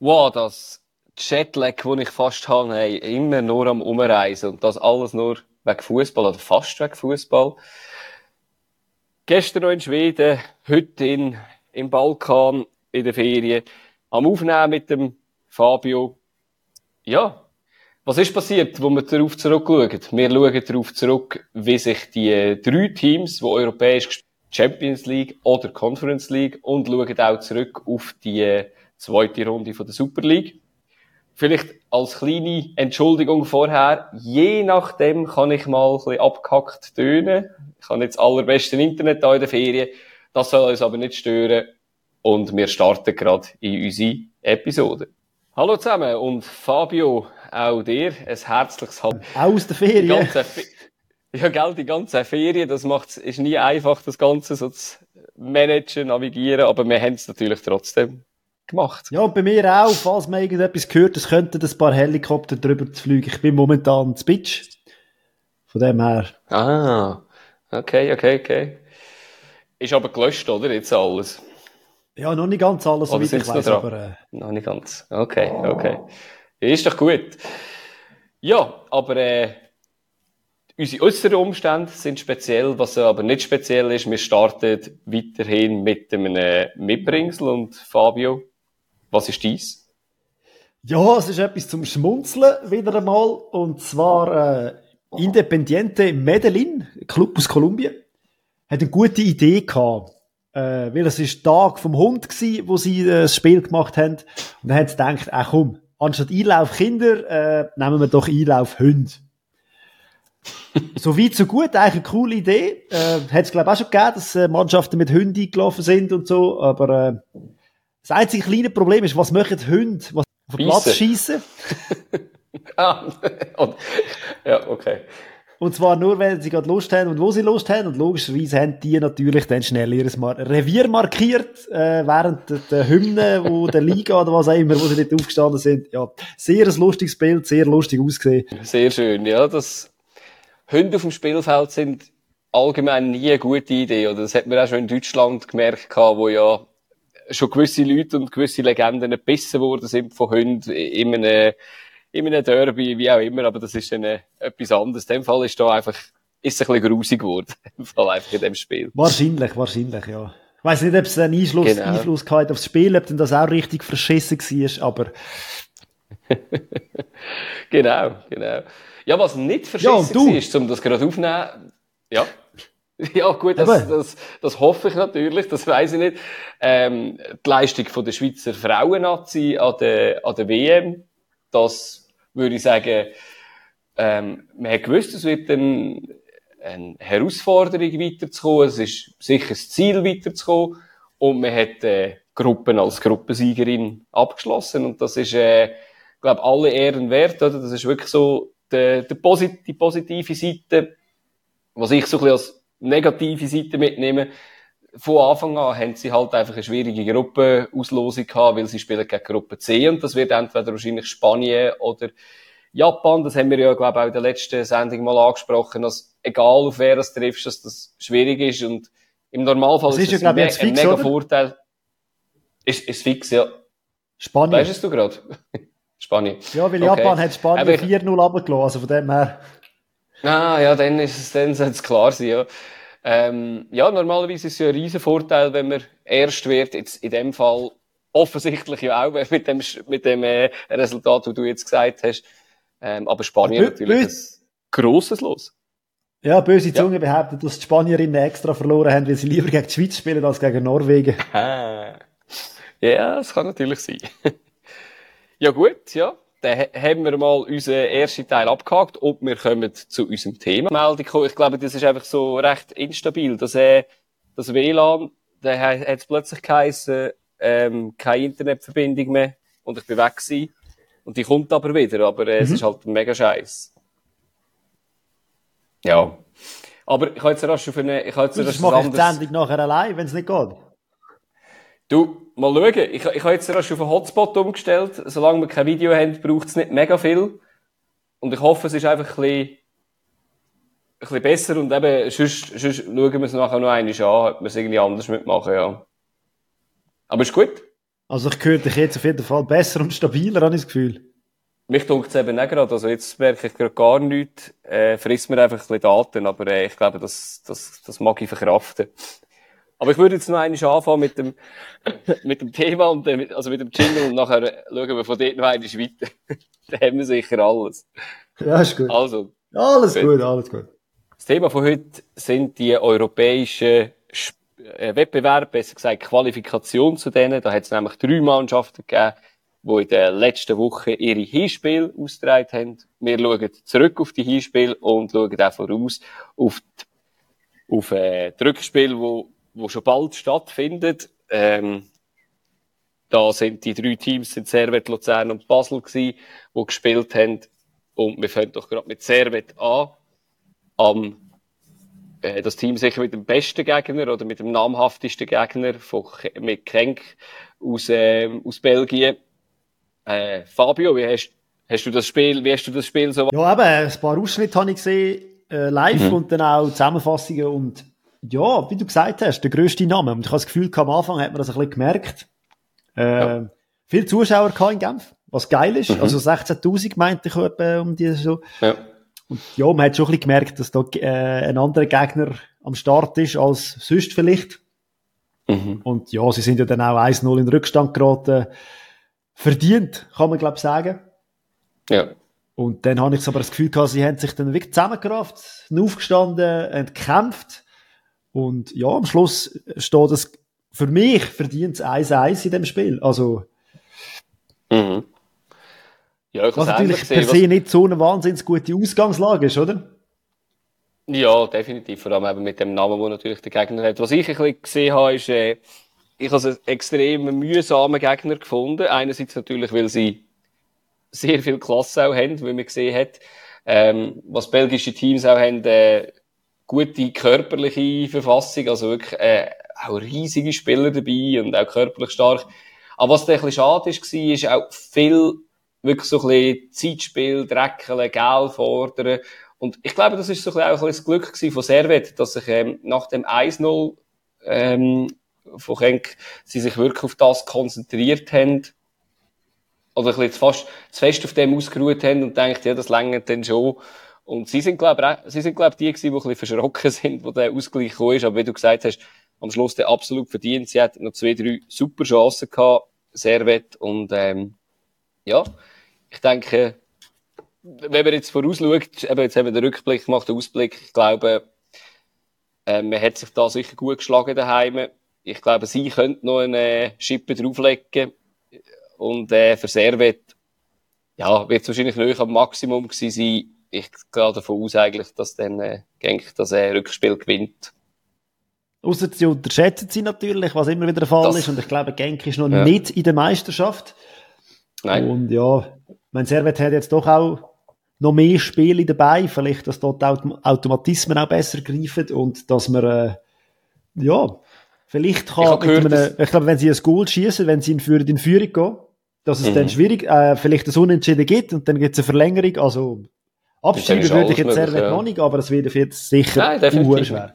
wow, das Jetlag, das ich fast habe, hey, immer nur am Umreisen und das alles nur wegen Fußball oder fast wegen Fußball. Gestern noch in Schweden, heute in, im Balkan, in der Ferien, am Aufnehmen mit dem Fabio. Ja, was ist passiert, wo wir darauf zurückschauen? Wir schauen darauf zurück, wie sich die drei Teams, die europäisch Champions League oder Conference League und schauen auch zurück auf die zweite Runde von der Super League. Vielleicht als kleine Entschuldigung vorher, je nachdem kann ich mal ein bisschen abgehackt tönen. Ich habe jetzt allerbeste Internet da in der Ferien. Das soll uns aber nicht stören. Und wir starten gerade in unsere Episode. Hallo zusammen und Fabio, auch dir ein herzliches Hallo. Aus der Ferien. Ja, gell, die ganze Ferien, das macht, ist nie einfach, das Ganze so zu managen, navigieren, aber wir haben es natürlich trotzdem gemacht. Ja, und bei mir auch, falls man irgendetwas gehört, es könnten ein paar Helikopter drüber zu fliegen. Ich bin momentan zu Bitch. Von dem her. Ah, okay, okay, okay. Ist aber gelöscht, oder? Jetzt alles. Ja, noch nicht ganz alles, so wie ich weiß, aber... Äh... Noch nicht ganz. Okay, okay. Ist doch gut. Ja, aber äh, unsere äußeren Umstände sind speziell, was aber nicht speziell ist. Wir starten weiterhin mit einem Mitbringsel und Fabio, was ist dies? Ja, es ist etwas zum Schmunzeln wieder einmal und zwar äh, Independiente Medellin, Club aus Kolumbien, hat eine gute Idee gehabt. Äh, weil es ist Tag vom Hund gsi, wo sie äh, das Spiel gemacht haben und dann hat sie gedacht, ach komm, anstatt Einlauf Kinder, äh, nehmen wir doch Einlauf Hunde. so weit, so gut, eigentlich eine coole Idee. Äh, hat es, glaube ich, auch schon gegeben, dass äh, Mannschaften mit Hunden eingelaufen sind und so, aber äh, das einzige kleine Problem ist, was machen Hunde, was auf den Platz schießen? ah, ja, okay. Und zwar nur, wenn sie gerade Lust haben und wo sie Lust haben. Und logischerweise haben die natürlich dann schnell ihr Revier markiert, äh, während der, der Hymne, wo der Liga oder was auch immer, wo sie nicht aufgestanden sind. Ja, sehr ein lustiges Bild, sehr lustig ausgesehen. Sehr schön, ja. Das Hunde auf dem Spielfeld sind allgemein nie eine gute Idee. Oder das hat man auch schon in Deutschland gemerkt, wo ja schon gewisse Leute und gewisse Legenden gebissen worden sind von Hunden in einem in einem Derby, wie auch immer, aber das ist dann äh, etwas anderes. In dem Fall ist da einfach, ist es ein bisschen grusig geworden. Im Fall einfach in dem Spiel. Wahrscheinlich, wahrscheinlich, ja. Ich weiss nicht, ob es einen Einfluss, genau. Einfluss gehabt aufs Spiel, ob denn das auch richtig verschissen war, aber. genau, genau. Ja, was nicht verschissen ja, war, ist, um das gerade aufzunehmen, ja. Ja, gut, das, das, das hoffe ich natürlich, das weiß ich nicht. Ähm, die Leistung von der Schweizer Frauennazi an der, an der WM, das würde ich sagen, ähm, man hat gewusst, es wird dann eine Herausforderung weiterzukommen, es ist sicher das Ziel weiterzukommen. Und man hat äh, Gruppen als Gruppensiegerin abgeschlossen. Und das ist, äh, glaube alle Ehren wert, oder? Das ist wirklich so die, die, posit die positive Seite, was ich so ein bisschen als negative Seite mitnehme von Anfang an haben sie halt einfach eine schwierige Gruppenauslosung gehabt, weil sie spielen gegen Gruppe C und das wird entweder wahrscheinlich Spanien oder Japan. Das haben wir ja, glaube ich, auch in der letzten Sendung mal angesprochen, dass egal auf wer das triffst, dass das schwierig ist und im Normalfall das ist, ist ja, glaube ich, ein, mega oder? Vorteil. Ist, ist fix, ja. Spanien. Weißt du gerade? Spanien. Ja, weil okay. Japan hat Spanien 4-0 runtergelassen, also von dem her. Ah, ja, dann ist es, dann sollte es klar sein, ja. Ähm, ja, normalerweise ist es ja ein riesen Vorteil, wenn man erst wird. Jetzt in dem Fall offensichtlich ja auch mit dem, mit dem äh, Resultat, das du jetzt gesagt hast. Ähm, aber Spanien Bö natürlich ein grosses Los. Ja, böse Zunge ja. behauptet, dass die Spanierinnen extra verloren haben, weil sie lieber gegen die Schweiz spielen als gegen Norwegen. ja, das kann natürlich sein. ja gut, ja dann haben wir mal unseren ersten Teil abgehakt und wir kommen zu unserem Thema. Meldung Ich glaube, das ist einfach so recht instabil. Das, äh, das WLAN, da hat es plötzlich geheißen, ähm, keine Internetverbindung mehr und ich bin weg gewesen. Und die kommt aber wieder, aber äh, mhm. es ist halt mega scheiß. Ja. Aber ich habe jetzt rasch auf eine, ich habe jetzt rasch mache ich die Sendung nachher allein, wenn es nicht geht. Du, mal schauen. Ich, ich habe jetzt erst auf einen Hotspot umgestellt. Solange wir kein Video haben, braucht es nicht mega viel. Und ich hoffe, es ist einfach ein bisschen, ein bisschen besser und eben, sonst, sonst schauen wir es nachher noch einmal an, ob wir es irgendwie anders mitmachen, ja. Aber ist gut. Also ich höre dich jetzt auf jeden Fall besser und stabiler, habe ich das Gefühl. Mich dunkt es eben auch gerade, also jetzt merke ich gerade gar nichts, äh, frisst mir einfach ein bisschen Daten, aber äh, ich glaube, das, das, das mag ich verkraften. Aber ich würde jetzt noch einmal anfangen mit dem, mit dem Thema und dem, also mit dem Jingle und nachher schauen wir von dort noch einmal weiter. da haben wir sicher alles. Ja, ist gut. Also. Alles gut, alles gut. Das Thema von heute sind die europäischen äh, Wettbewerbe, besser gesagt Qualifikation zu denen. Da hat es nämlich drei Mannschaften gegeben, die in den letzten Wochen ihre Hinspiele ausgetragen haben. Wir schauen zurück auf die Hinspiele und schauen auch voraus auf die, auf, äh, die Rückspiele, wo, wo schon bald stattfindet. Ähm, da sind die drei Teams, sind Servet, Luzern und Basel gewesen, die gespielt haben. Und wir fangen doch gerade mit Servet an. Am, äh, das Team sicher mit dem besten Gegner oder mit dem namhaftesten Gegner von, mit Krenk aus, äh, aus Belgien. Äh, Fabio, wie hast, hast du das Spiel, wie hast du das Spiel so? Ja, eben, ein paar Ausschnitte habe ich gesehen, äh, live mhm. und dann auch Zusammenfassungen und ja, wie du gesagt hast, der grösste Name. Und ich habe das Gefühl, am Anfang hat man das ein bisschen gemerkt. Äh, ja. Viele Zuschauer in Genf, was geil ist. Mhm. Also 16.000 meinte ich etwa um die so. Ja. Und ja, man hat schon ein bisschen gemerkt, dass da äh, ein anderer Gegner am Start ist als sonst vielleicht. Mhm. Und ja, sie sind ja dann auch 1-0 in Rückstand geraten verdient, kann man glaube ich sagen. Ja. Und dann habe ich aber das Gefühl gehabt, sie haben sich dann wirklich zusammengerafft, aufgestanden, entkämpft. Und ja, am Schluss steht es für mich verdient 1-1 in dem Spiel. Also. Mhm. Ja, ich was natürlich per se nicht so eine wahnsinnig gute Ausgangslage ist, oder? Ja, definitiv. Vor allem eben mit dem Namen, wo natürlich der Gegner hat. Was ich ein bisschen gesehen habe, ist, äh, ich habe einen extrem mühsamen Gegner gefunden. Einerseits natürlich, weil sie sehr viel Klasse auch haben, wie man gesehen hat. Ähm, was belgische Teams auch haben, äh, gute körperliche Verfassung, also wirklich äh, auch riesige Spieler dabei und auch körperlich stark. Aber was da ein bisschen schade ist, war, ist auch viel wirklich so ein bisschen Zeitspiel, Dreckeln, Geld fordern. Und ich glaube, das ist so ein bisschen auch ein bisschen das Glück von Servet, dass sich ähm, nach dem 1-0 ähm, von Genk, sie sich wirklich auf das konzentriert haben, oder ein bisschen fast zu fest auf dem ausgeruht haben und denkt, ja, das längert dann schon. Und sie sind, glaube ich, sie sind, glaube die gewesen, die ein bisschen verschrocken sind, wo der Ausgleich gekommen ist. Aber wie du gesagt hast, am Schluss der absolut verdient. Sie hatten noch zwei, drei super Chancen gehabt, Servet. Und, ähm, ja, ich denke, wenn man jetzt vorausschaut, eben jetzt haben wir den Rückblick gemacht, den Ausblick, ich glaube, äh, man hat sich da sicher gut geschlagen daheim ich glaube, sie könnte noch eine Schippe drauflegen. Und äh, für Servet, ja, wird es wahrscheinlich nicht am Maximum gewesen sein. Ich gehe davon aus, eigentlich, dass dann äh, Genk das äh, Rückspiel gewinnt. Außer sie unterschätzen sie natürlich, was immer wieder der Fall das, ist. Und ich glaube, Genk ist noch ja. nicht in der Meisterschaft. Nein. Und ja, mein Servet hat jetzt doch auch noch mehr Spiele dabei. Vielleicht, dass dort Automatismen auch besser greifen und dass man, äh, ja, Vielleicht kann ich, mit einem, ich glaube, wenn sie ein Goal schießen, wenn sie in, Führung, in Führung gehen, dass es mhm. dann schwierig, äh, vielleicht ein Unentschieden gibt und dann gibt es eine Verlängerung. Also, abschreiben würde ich jetzt sehr ja. noch nicht, aber es wird jetzt sicher Nein, schwer.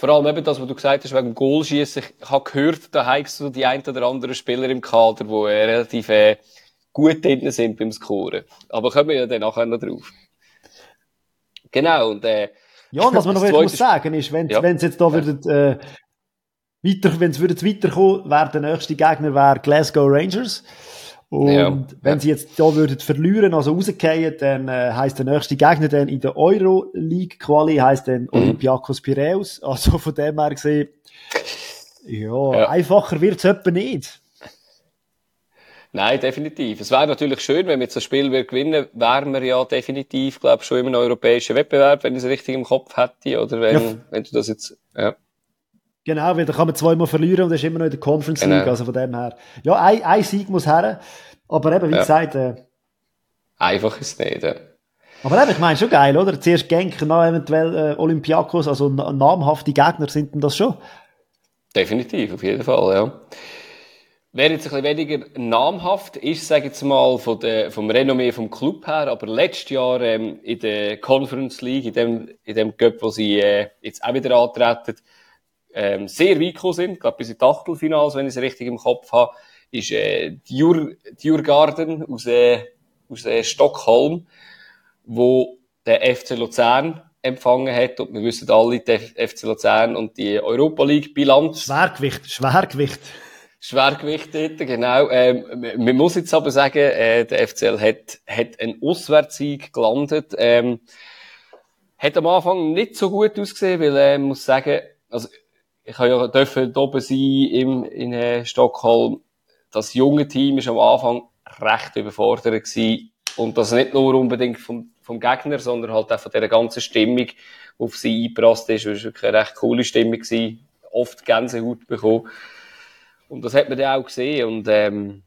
Vor allem eben das, was du gesagt hast, wegen Goalschießen. Ich habe gehört, da hast du die ein oder anderen Spieler im Kader, die äh, relativ äh, gut drin sind beim Scoren. Aber kommen wir ja dann nachher noch drauf. Genau, und äh, ja, und was man noch muss sagen ist, wenn ja. es jetzt da ja. würdet, äh, weiter, wenn es würde weiterkommen, wäre der nächste Gegner wäre Glasgow Rangers. Und ja, wenn sie jetzt da würden verlieren, also rausgehen, dann äh, heißt der nächste Gegner dann in der Euro League Quali heißt dann mhm. Olympiakos Piraeus. Also von dem her gesehen, ja, ja. einfacher wird's etwa nicht. Nein, definitiv. Es wäre natürlich schön, wenn wir jetzt das Spiel gewinnen, wären wir ja definitiv, glaube ich, schon in einem europäischen Wettbewerb, wenn ich es richtig im Kopf hätte, oder wenn, ja. wenn du das jetzt, ja. Genau, weil da kann man zweimal verlieren und ist immer noch in der Conference League, genau. also von dem her. Ja, ein, ein Sieg muss her, aber eben, wie ja. gesagt... Äh, Einfach ist es nicht, ja. Aber eben, ich meine, schon geil, oder? Zuerst Genk, dann eventuell äh, Olympiakos, also namhafte Gegner sind denn das schon? Definitiv, auf jeden Fall, ja. Wer jetzt ein bisschen weniger namhaft ist, sage ich jetzt mal, von der, vom Renommee vom Club her, aber letztes Jahr ähm, in der Conference League, in dem, in dem Cup, wo sie äh, jetzt auch wieder antreten, ähm, sehr weit gekommen sind, glaube bis in die Achtelfinals, wenn ich es richtig im Kopf habe, ist äh, Djur, Djurgarden aus, äh, aus äh, Stockholm, wo der FC Luzern empfangen hat. Und wir wissen alle, der FC Luzern und die Europa League Bilanz. Schwergewicht, Schwergewicht. Schwergewicht dort, genau. Ähm, man muss jetzt aber sagen, äh, der FCL hat, hat einen Auswärtssieg gelandet. Ähm, hat am Anfang nicht so gut ausgesehen, weil äh, muss sagen, also ich habe ja oben sein im, in äh, Stockholm. Das junge Team ist am Anfang recht überfordert gewesen. Und das nicht nur unbedingt vom, vom Gegner, sondern halt auch von dieser ganzen Stimmung, die auf sie eingeprasst ist. Es war wirklich eine recht coole Stimmung gewesen. Oft Gänsehaut bekommen. Und das hat man dann auch gesehen. Und, ähm,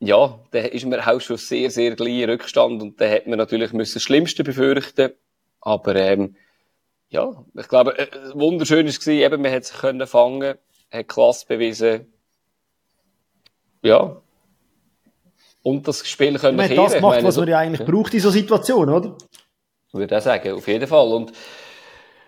ja, da ist man auch schon sehr, sehr gleich Rückstand. Und da hat man natürlich das Schlimmste befürchten. Aber, ähm, ja, ich glaube, äh, wunderschön war es, eben, man hat sich können fangen, hat Klasse bewiesen. Ja. Und das Spiel können man das macht, meine, was man ja eigentlich ja. braucht in so Situationen, oder? Ich würde auch sagen, auf jeden Fall. Und,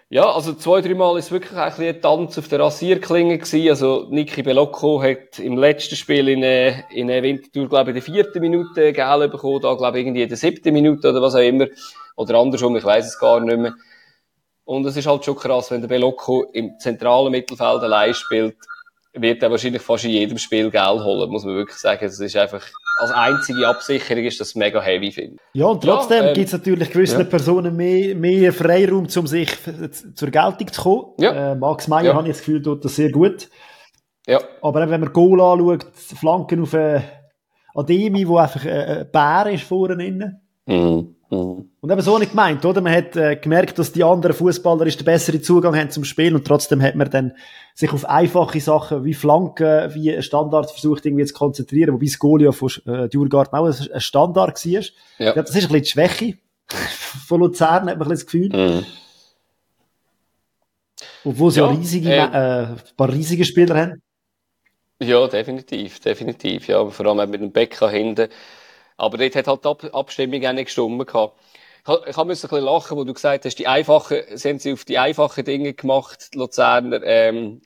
ja, also zwei, drei Mal ist wirklich ein, ein Tanz auf der Rasierklinge gewesen. Also Niki Belocco hat im letzten Spiel in, äh, in der Wintertour, glaube ich, in der vierten Minute Gel bekommen, da glaube ich irgendwie in der siebten Minute oder was auch immer. Oder andersrum, ich weiß es gar nicht mehr. Und es ist halt schon krass, wenn der Belocco im zentralen Mittelfeld allein spielt, wird er wahrscheinlich fast in jedem Spiel Geld holen, muss man wirklich sagen. Das ist einfach, als einzige Absicherung ist das mega heavy, finde Ja, und trotzdem ja, ähm, gibt es natürlich gewissen ja. Personen mehr, mehr Freiraum, um sich zur Geltung zu kommen. Ja. Äh, Max Meyer, ja. habe ich das Gefühl, tut das sehr gut. Ja. Aber wenn man Goal anschaut, Flanken auf äh, Ademi, wo einfach äh, ein Bär ist vorne. Mhm. Mhm. Und eben so nicht gemeint, oder? Man hat äh, gemerkt, dass die anderen Fußballer den besseren Zugang haben zum Spiel und trotzdem hat man dann sich auf einfache Sachen wie Flanken, wie Standard versucht irgendwie zu konzentrieren, wobei das Goal ja von äh, Djurgarten auch ein Standard war. Ja. Glaube, das ist ein bisschen die Schwäche von Luzern, hat man ein bisschen das Gefühl. Mhm. Obwohl sie ja, ja riesige, äh, äh, ein paar riesige Spieler haben. Ja, definitiv, definitiv. Ja, vor allem mit dem Becker hinten aber dort hat halt die Ab Abstimmung auch nicht gestimmt gehabt. Ich habe ein bisschen lachen, wo du gesagt hast, die einfachen, sie haben sie auf die einfachen Dinge gemacht, die Luzerner, ähm,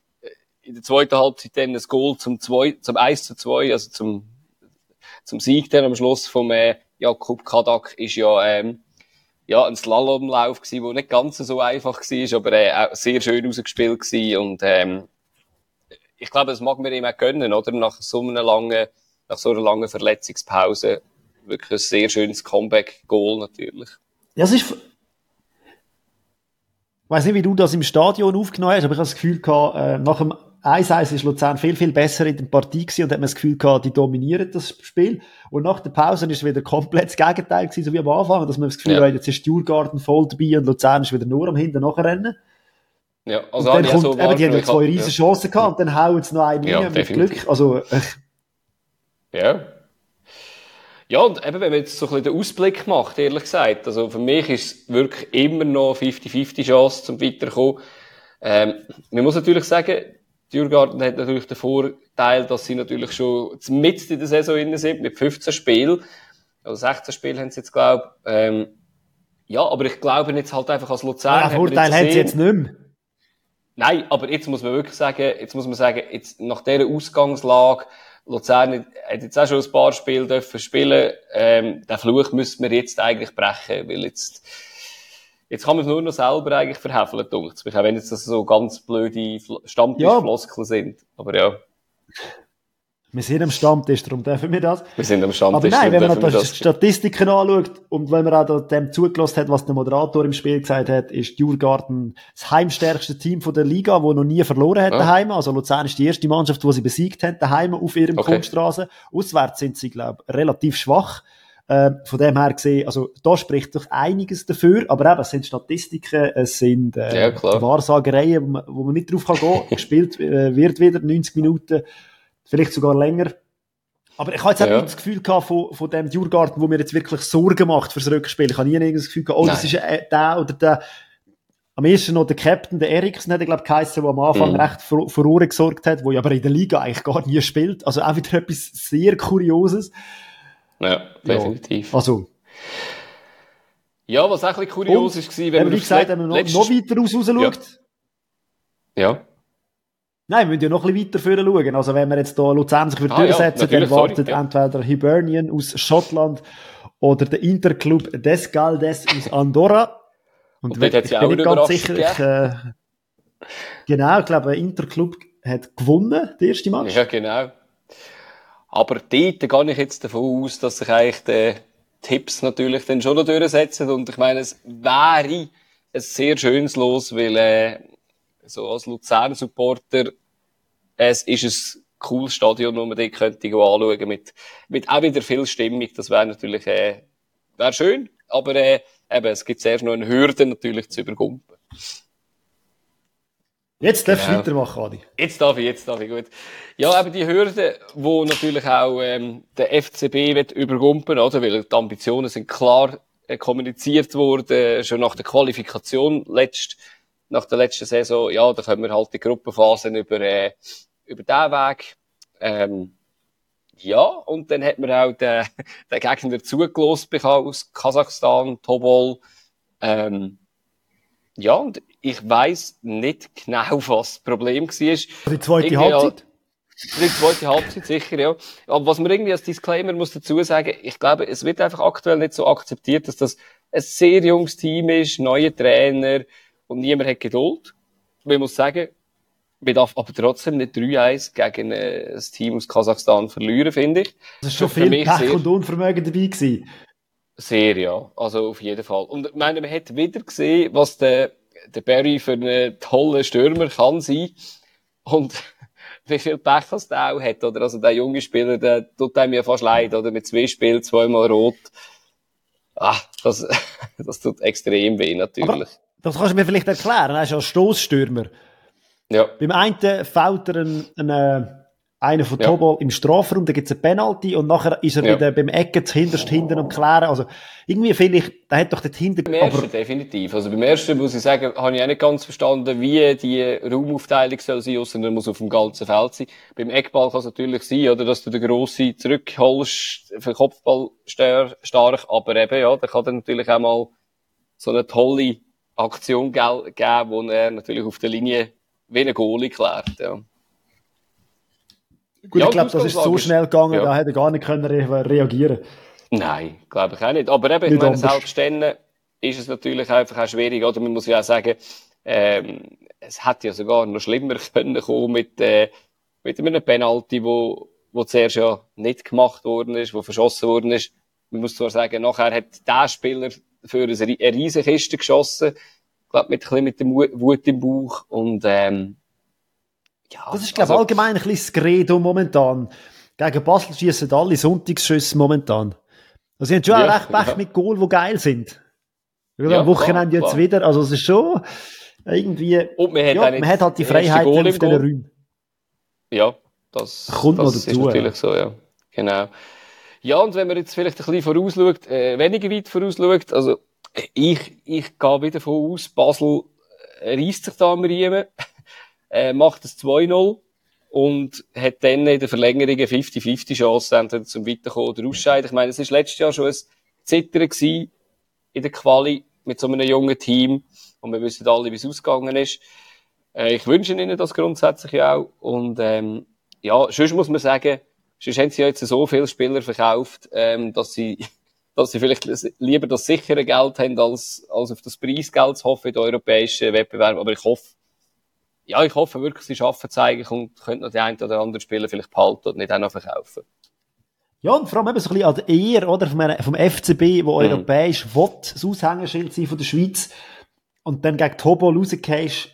in der zweiten Halbzeit dann ein Goal zum zwei, zum 1 zu 2, also zum, zum Sieg dann am Schluss vom, äh, Jakub Kadak ist ja, ähm, ja, ein Slalomlauf gewesen, der nicht ganz so einfach war, aber äh, auch sehr schön rausgespielt gewesen und, ähm, ich glaube, das mag man ihm auch gönnen, oder? Nach so einer langen, nach so einer langen Verletzungspause wirklich ein sehr schönes Comeback-Goal natürlich. Ja, es ist, ich weiß nicht, wie du das im Stadion aufgenommen hast, aber ich habe das Gefühl gehabt, äh, nach dem 1-1 ist Luzern viel, viel besser in der Partie gewesen und hat man das Gefühl gehabt, die dominieren das Spiel. Und nach der Pause ist es wieder komplett das Gegenteil gewesen, so wie am Anfang, dass man das Gefühl ja. hat, jetzt ist Djurgarden voll dabei und Luzern ist wieder nur am Hinten nachrennen. Ja, also und dann kommt, so eben, die haben ja zwei riesen Chancen gehabt und dann hauen sie noch einen ja, rein mit Glück. Also, äh, ja. Ja, und eben, wenn man jetzt so ein bisschen den Ausblick macht, ehrlich gesagt, also für mich ist es wirklich immer noch 50-50 Chance zum Weiterkommen. Ähm, man muss natürlich sagen, Dürgarten hat natürlich den Vorteil, dass sie natürlich schon mitten in der Saison innen sind, mit 15 Spielen. Also 16 Spiele haben sie jetzt, glaube ähm, Ja, aber ich glaube jetzt halt einfach als Luzern. Ja, Vorteil haben sie jetzt nicht mehr. Nein, aber jetzt muss man wirklich sagen, jetzt muss man sagen, jetzt nach dieser Ausgangslage, Luzern hat jetzt auch schon ein paar Spiele dürfen spielen. Ähm, den Fluch müsste man jetzt eigentlich brechen, weil jetzt, jetzt kann man es nur noch selber eigentlich verhefteln, denkt mich. Auch wenn jetzt das so ganz blöde Stammtischfloskeln ja. sind. Aber ja. Wir sind am Stammtisch, darum dürfen wir das. Wir sind am Stammtisch. Aber nein, wenn man die Statistiken anschaut und wenn man auch dem zugelassen hat, was der Moderator im Spiel gesagt hat, ist Djurgarten das heimstärkste Team von der Liga, wo noch nie verloren hat ah. daheim. Also Luzern ist die erste Mannschaft, die sie besiegt haben daheim auf ihrem okay. Kunststraße. Auswärts sind sie, glaube ich, relativ schwach. Äh, von dem her gesehen, also da spricht doch einiges dafür, aber eben, es sind Statistiken, es sind äh, ja, Wahrsagereien, wo man, wo man nicht drauf kann gehen. Gespielt äh, wird wieder 90 Minuten vielleicht sogar länger. Aber ich habe jetzt auch ja. nicht das Gefühl gehabt von, von dem Djurgarten, wo mir jetzt wirklich Sorgen macht fürs Rückspiel. Ich habe nie das Gefühl gehabt, oh, Nein. das ist äh, der oder der. Am ersten noch der Captain, der Eriksen, hat er, glaube ich, geheißen, der am Anfang mhm. recht für Furore gesorgt hat, wo ja aber in der Liga eigentlich gar nie spielt. Also auch wieder etwas sehr Kurioses. Ja, definitiv. Ja, also. Ja, was auch ein bisschen kurios ist, war, wenn man, wie gesagt, wenn man noch, noch weiter raus, raus schaut. Ja. ja. Nein, wir müssen ja noch ein bisschen weiter vorne schauen. Also wenn wir jetzt hier Luzern sich ah, durchsetzen, ja, dann wartet sorry, entweder Hibernian aus Schottland oder der Interclub Descaldes aus Andorra. Und, Und ja auch bin ganz sicher, ich, äh, Genau, ich glaube, Interclub hat gewonnen, der erste Match. Ja, genau. Aber dort gehe ich jetzt davon aus, dass sich eigentlich die Tipps natürlich dann schon durchsetzen. Und ich meine, es wäre ein sehr schönes Los, weil äh, so als Luzern-Supporter es ist ein cooles Stadion, wo man dort könnte anschauen mit, mit auch wieder viel Stimmung. Das wäre natürlich äh, wäre schön, aber äh, eben, es gibt zuerst noch eine Hürde natürlich zu übergumpen. Jetzt darfst genau. du weitermachen, Adi. Jetzt darf ich, jetzt darf ich, gut. Ja, eben die Hürde, wo natürlich auch ähm, der FCB wird übergumpen, oder? Weil die Ambitionen sind klar äh, kommuniziert worden, schon nach der Qualifikation letzt, nach der letzten Saison. Ja, da können wir halt die Gruppenphasen über, äh, über diesen Weg. Ähm, ja, und dann hat man auch den, den Gegner zugelost aus Kasachstan, Tobol. Ähm, ja, und ich weiß nicht genau, was das Problem war. Die zweite Halbzeit? Die zweite Halbzeit, sicher, ja. Aber was man irgendwie als Disclaimer muss dazu sagen, ich glaube, es wird einfach aktuell nicht so akzeptiert, dass das ein sehr junges Team ist, neue Trainer und niemand hat Geduld. Man muss sagen, man darf aber trotzdem nicht 3-1 gegen äh, ein Team aus Kasachstan verlieren, finde ich. Das ist schon viel Pech und Unvermögen dabei gewesen. Sehr, ja. Also auf jeden Fall. Und ich meine, man hat wieder gesehen, was der, der Barry für einen tollen Stürmer kann sein. Und wie viel Pech das der auch hat, oder? Also der junge Spieler, der tut einem ja fast leid, oder? Mit zwei Spielen, zweimal rot. Ah, das, das tut extrem weh, natürlich. Aber das kannst du mir vielleicht erklären. Er ist ja Stoßstürmer. Ja. Beim einen fällt er einen, einen einer von ja. Tobol im Strafraum, da gibt's eine Penalty und nachher ist er ja. wieder beim Ecken hinterst hinten am Klären. Also irgendwie finde ich, der hat doch dort hinten... Beim ersten definitiv. Also beim ersten muss ich sagen, habe ich auch nicht ganz verstanden, wie die Raumaufteilung soll sein, sondern muss auf dem ganzen Feld sein. Beim Eckball kann es natürlich sein, oder, dass du den Grossen zurückholst für Kopfball stark, aber eben, ja, da kann dann natürlich auch mal so eine tolle Aktion geben, wo er natürlich auf der Linie wie ein Goalie klärt, ja. Gut, ja, ich glaube, das ist so schnell gegangen, ja. da hätte er gar nicht können re reagieren Nein, glaube ich auch nicht. Aber eben, ich meine, selbst dann ist es natürlich einfach auch schwierig, oder man muss ja auch sagen, ähm, es hätte ja sogar noch schlimmer können kommen mit, äh, mit einem Penalty, wo, wo zuerst ja nicht gemacht worden ist, wo verschossen worden ist. Man muss zwar sagen, nachher hat der Spieler für eine, riesige Kiste geschossen, ich glaube, mit, ein bisschen mit dem Wut im Bauch und, ähm, ja, das ist, glaube also, allgemein ein bisschen das Credo momentan. Gegen Basel schießen alle Sonntagsschüsse momentan. Also, sie haben schon ja, recht Pech ja. mit Goal, die geil sind. Ja, am Wochenende klar, jetzt wieder. Also, es ist schon irgendwie, Und man hat, ja, man hat halt die Freiheit auf diesen Räumen. Ja, das, Kommt das ist dazu, natürlich so, ja. Genau. Ja, und wenn man jetzt vielleicht ein bisschen vorausschaut, äh, weniger weit vorausschaut, also, ich, ich gehe wieder von aus, Basel reißt sich da am Riemen äh, macht es 2-0 und hat dann in der Verlängerung eine 50-50 Chance, entweder zum Weiterkommen oder Ausscheiden. Ich meine, es war letztes Jahr schon ein Zittern gewesen in der Quali mit so einem jungen Team und wir wissen alle, wie es ausgegangen ist. Äh, ich wünsche Ihnen das grundsätzlich auch und ähm, ja, sonst muss man sagen, sonst haben sie ja jetzt so viele Spieler verkauft, ähm, dass sie dass sie vielleicht lieber das sichere Geld haben, als, als auf das Preisgeld zu hoffen in den europäischen Wettbewerben. Aber ich hoffe, ja, ich hoffe wirklich, sie schaffen es eigentlich und können noch die ein oder andere Spieler vielleicht behalten und nicht auch noch verkaufen. Ja, und vor allem eben so ein bisschen an der Ehre, oder, vom, vom FCB, wo mhm. europäisch will, das Aushängeschild sein von der Schweiz, und dann gegen Tobo rausgehst,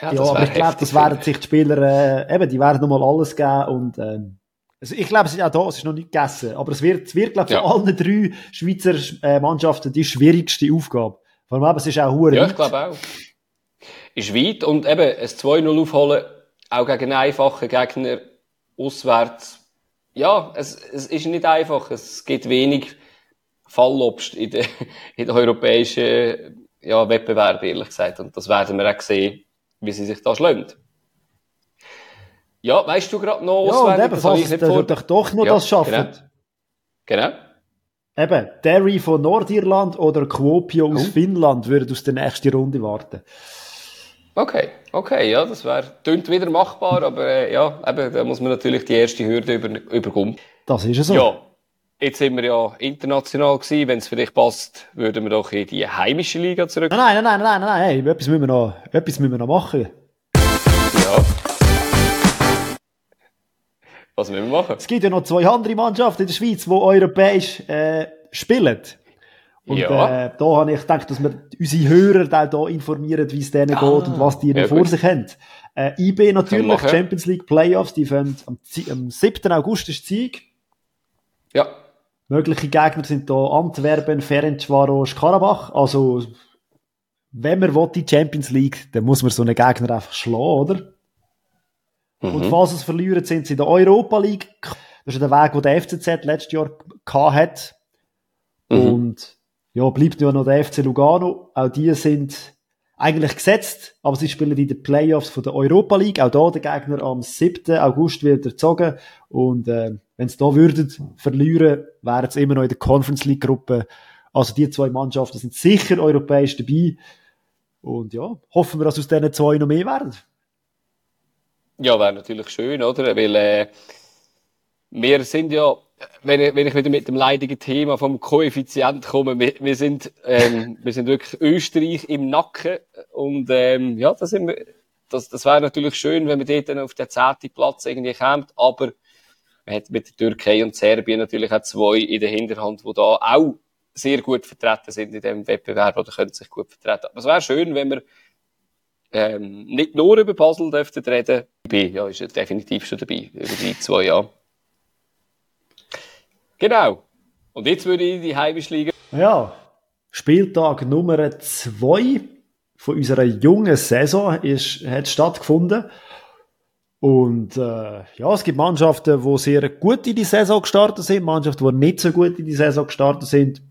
ja, ja aber ich glaube, das werden sich die Spieler, äh, eben, die werden nochmal alles geben und, ähm, also ich glaube, es ist auch da, es ist noch nicht gegessen, aber es wird, es wird, glaube ich, ja. von allen drei Schweizer äh, Mannschaften die schwierigste Aufgabe. Vor allem, es ist auch hure Ja, ich glaube auch ist weit und eben ein 2-0 aufholen, auch gegen einen einfachen Gegner auswärts. Ja, es, es ist nicht einfach. Es gibt wenig Fallobst in den, in den europäischen ja, Wettbewerben, ehrlich gesagt. Und das werden wir auch sehen, wie sie sich da schlönt. Ja, weißt du gerade noch, ja, und eben, falls nicht vor... doch doch noch ja, das schaffen. Genau. genau. Eben, Derry von Nordirland oder Kuopio aus oh. Finnland würden aus der nächsten Runde warten. Okay, okay, ja, das wäre, klingt wieder machbar, aber äh, ja, eben, da muss man natürlich die erste Hürde über, überkommen. Das ist ja so. Ja, jetzt sind wir ja international gewesen. Wenn es vielleicht passt, würden wir doch in die heimische Liga zurück. Nein, nein, nein, nein, nein, nein, hey, etwas müssen wir noch, etwas müssen wir noch machen. Was müssen wir machen? Es gibt ja noch zwei andere Mannschaften in der Schweiz, die europäisch äh, spielen. Und ja. äh, da habe ich gedacht, dass wir unsere Hörer da, da informieren, wie es denen ah, geht und was die ja, vor gut. sich haben. Äh, IB natürlich, Champions League Playoffs, die fangen am, am 7. August ist Sieg. Ja. Mögliche Gegner sind da Antwerpen, Ferencvaros, Karabach. Also, wenn man will, die Champions League, dann muss man so einen Gegner einfach schlagen, oder? Mhm. Und falls es verlieren, sind sie in der Europa League. Das ist der Weg, den der FCZ letztes Jahr hat. Mhm. Und ja, bleibt ja noch der FC Lugano. Auch die sind eigentlich gesetzt, aber sie spielen in den Playoffs von der Europa League. Auch da der Gegner am 7. August wird erzogen. Und äh, wenn sie da würden verlieren, wären sie immer noch in der Conference League Gruppe. Also die zwei Mannschaften sind sicher europäisch dabei. Und ja, hoffen wir, dass aus diesen zwei noch mehr werden. Ja, wäre natürlich schön, oder? Weil äh, wir sind ja wenn ich, wenn ich wieder mit dem leidigen Thema vom Koeffizient komme, wir, wir sind, ähm, wir sind wirklich Österreich im Nacken und ähm, ja, das, sind wir, das, das wäre natürlich schön, wenn wir dort dann auf den zehnten Platz irgendwie kommt, aber man hat mit der Türkei und Serbien natürlich auch zwei in der Hinterhand, die da auch sehr gut vertreten sind in diesem Wettbewerb oder können sich gut vertreten. Aber es wäre schön, wenn wir ähm, nicht nur über Basel dürften reden. Bin, ja, ist definitiv schon dabei, über die zwei Jahre. Genau. Und jetzt würde ich die heimische Liga. Ja, Spieltag Nummer zwei von unserer jungen Saison ist, hat stattgefunden. Und äh, ja, es gibt Mannschaften, die sehr gut in die Saison gestartet sind, Mannschaften, die nicht so gut in die Saison gestartet sind.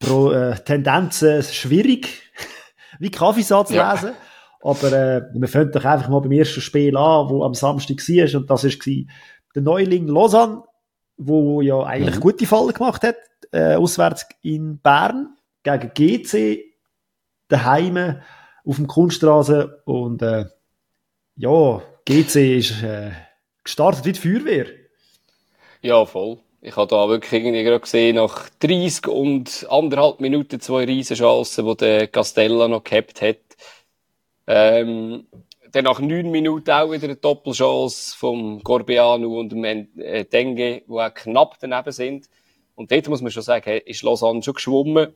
Pro, äh, Tendenzen schwierig, wie Kaffeesatz ja. lesen. Aber äh, wir fangen doch einfach mal beim ersten Spiel an, wo am Samstag war. Und das war der Neuling Lausanne wo ja eigentlich mhm. gute Fallen gemacht hat, äh, auswärts in Bern gegen GC, daheim auf dem Kunststraße und äh, ja, GC ist äh, gestartet wie die Feuerwehr. Ja, voll. Ich habe da wirklich irgendwie gerade gesehen, nach 30 und anderthalb Minuten zwei Riesenchancen, die der Castella noch gehabt hat. Ähm, dann nach neun Minuten auch wieder eine Doppelchance vom Corbeanu und dem äh, Denge, die auch knapp daneben sind. Und dort muss man schon sagen, ist Lausanne schon geschwommen,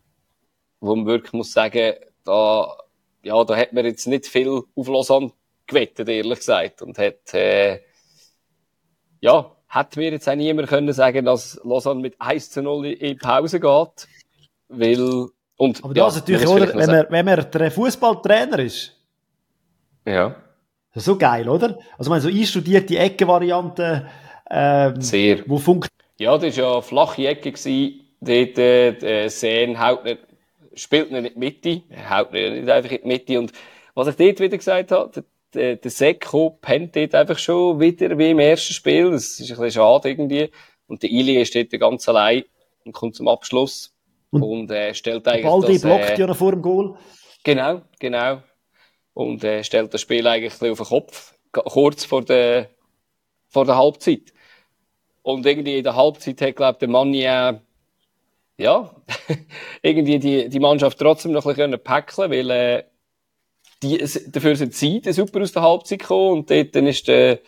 wo man wirklich muss sagen, da, ja, da hat man jetzt nicht viel auf Lausanne gewettet, ehrlich gesagt. Und hat, äh, ja, hätte mir jetzt auch niemand können sagen, dass Lausanne mit 1 zu 0 in die Pause geht. Weil, und, Aber das ja, natürlich, oder, wenn man, wenn man der Fußballtrainer ist, ja. Das ist so geil, oder? Also, ich meine, so einstudierte Ecke-Variante, ähm, Sehr. Wo. Ja, das war ja eine flache Ecke gewesen. Dort, äh, Sehn haut nicht, spielt nicht Mitte. Er haut nicht einfach in die Mitte. Und was ich dort wieder gesagt habe, der, der Seko pennt dort einfach schon wieder wie im ersten Spiel. Das ist ein bisschen schade irgendwie. Und der Ili steht ganz allein und kommt zum Abschluss. Und, und äh, stellt eigentlich. Baldi das, blockt äh, ja noch vor dem Goal. Genau, genau und äh, stellt das Spiel eigentlich auf den Kopf, kurz vor der, vor der Halbzeit. Und irgendwie in der Halbzeit hat, glaube der Mann ja, ja, irgendwie die, die Mannschaft trotzdem noch ein bisschen packeln weil äh, die, dafür sind sie super aus der Halbzeit gekommen und dort dann ist der,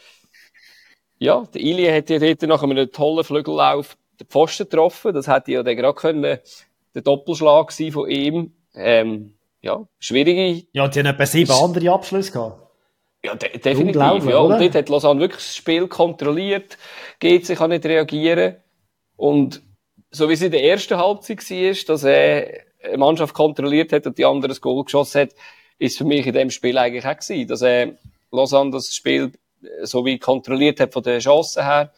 ja, der Ili hat ja dort nach einem tollen Flügellauf den Pfosten getroffen. Das hätte ja dann gerade können, der Doppelschlag sein von ihm. Ähm, ja, schwierige. Ja, die haben etwa sieben andere Abschlüsse gehabt. Ja, de definitiv. Ja. Und dort hat Lausanne wirklich das Spiel kontrolliert, geht sich nicht reagieren. Und so wie es in der ersten Halbzeit war, dass er eine Mannschaft kontrolliert hat und die andere das Goal geschossen hat, ist für mich in dem Spiel eigentlich auch gewesen, dass er Lausanne das Spiel so wie kontrolliert hat von den Chancen her.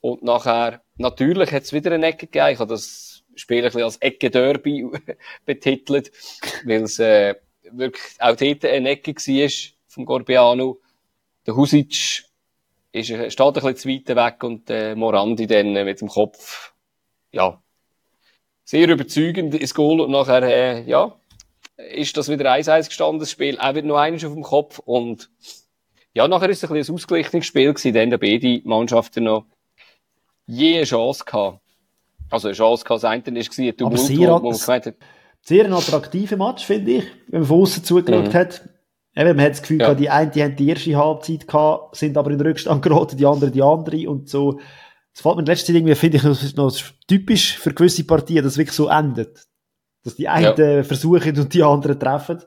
Und nachher, natürlich hat es wieder eine Ecke gegeben. Ich habe das Spiel ein bisschen als Ecke-Derby betitelt, weil es äh, wirklich auch dort eine Ecke war vom Gorbiano. Der Husic ist, äh, steht ein bisschen zu weg und äh, Morandi dann äh, mit dem Kopf, ja, sehr überzeugend ins Goal und nachher, äh, ja, ist das wieder 1-1 gestanden, das Spiel, auch wieder noch eines auf dem Kopf und ja, nachher ist es ein, bisschen ein ausgeglichenes Spiel gewesen, dann beide Mannschaften noch je eine Chance gehabt. Also eine Chance gehabt, das eine war wo man gemeint hat. Sehr ein attraktiver Match, finde ich, wenn man von außen zugeschaut mhm. hat. Eben, man hat das Gefühl ja. gehabt, die einen, die haben die erste Halbzeit gehabt, sind aber in den Rückstand geraten, die anderen die andere und so. Das fällt mir in letzter Zeit irgendwie, finde ich, noch typisch für gewisse Partien, dass es wirklich so endet. Dass die einen ja. versuchen und die anderen treffen.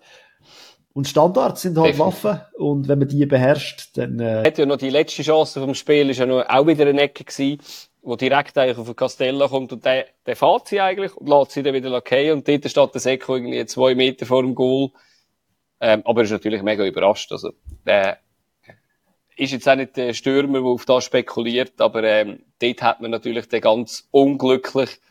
Und Standards sind halt Definitiv. Waffen. Und wenn man die beherrscht, dann, äh... Hat ja noch die letzte Chance vom Spiel, ist ja noch auch wieder eine Ecke gewesen, wo direkt eigentlich auf den Castello kommt und der, der fährt sie eigentlich und lässt sie dann wieder okay und dort steht der Seko irgendwie zwei Meter vor dem Goal. Ähm, aber er ist natürlich mega überrascht. Also, der ist jetzt auch nicht der Stürmer, der auf das spekuliert, aber ähm, dort hat man natürlich den ganz unglücklich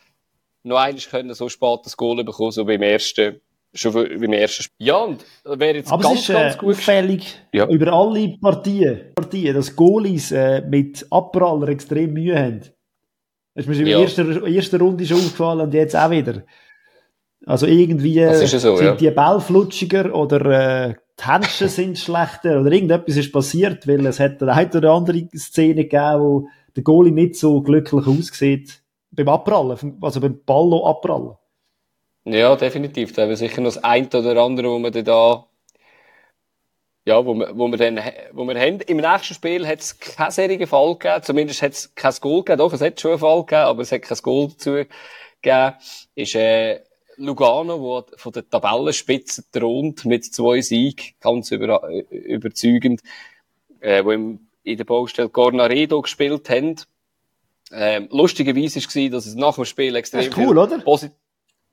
noch eines können so spät das Goal bekommen, so beim ersten, schon beim ersten Spiel. Ja, und wäre jetzt Aber ganz, es ist, ganz äh, gut. auffällig ja. über alle Partien, Partien, dass Goalies äh, mit Abpraller extrem Mühe haben. Das ist mir in der ja. ersten, ersten Runde schon aufgefallen und jetzt auch wieder. Also irgendwie äh, so, sind ja. die Ball flutschiger oder äh, die Händchen sind schlechter oder irgendetwas ist passiert, weil es hat eine oder andere Szene gegeben, wo der Goalie nicht so glücklich aussieht beim Abprallen, also beim Ballo abprallen. Ja, definitiv. Da haben wir sicher noch das eine oder andere, wo wir dann da, ja, wo wir, wo wir dann, wo wir haben. Im nächsten Spiel hat es keinen serigen Fall gegeben. Zumindest hat es kein Goal gegeben. Doch, es hat schon einen Fall gegeben, aber es hat kein Goal dazu gegeben. Ist, äh, Lugano, wo von der Tabellenspitze thront mit zwei Siegen, ganz über, überzeugend, äh, wo im, in der Baustelle Cornaredo gespielt haben. Ähm, lustigerweise war, dass es nach dem Spiel extrem das ist cool, oder? Posit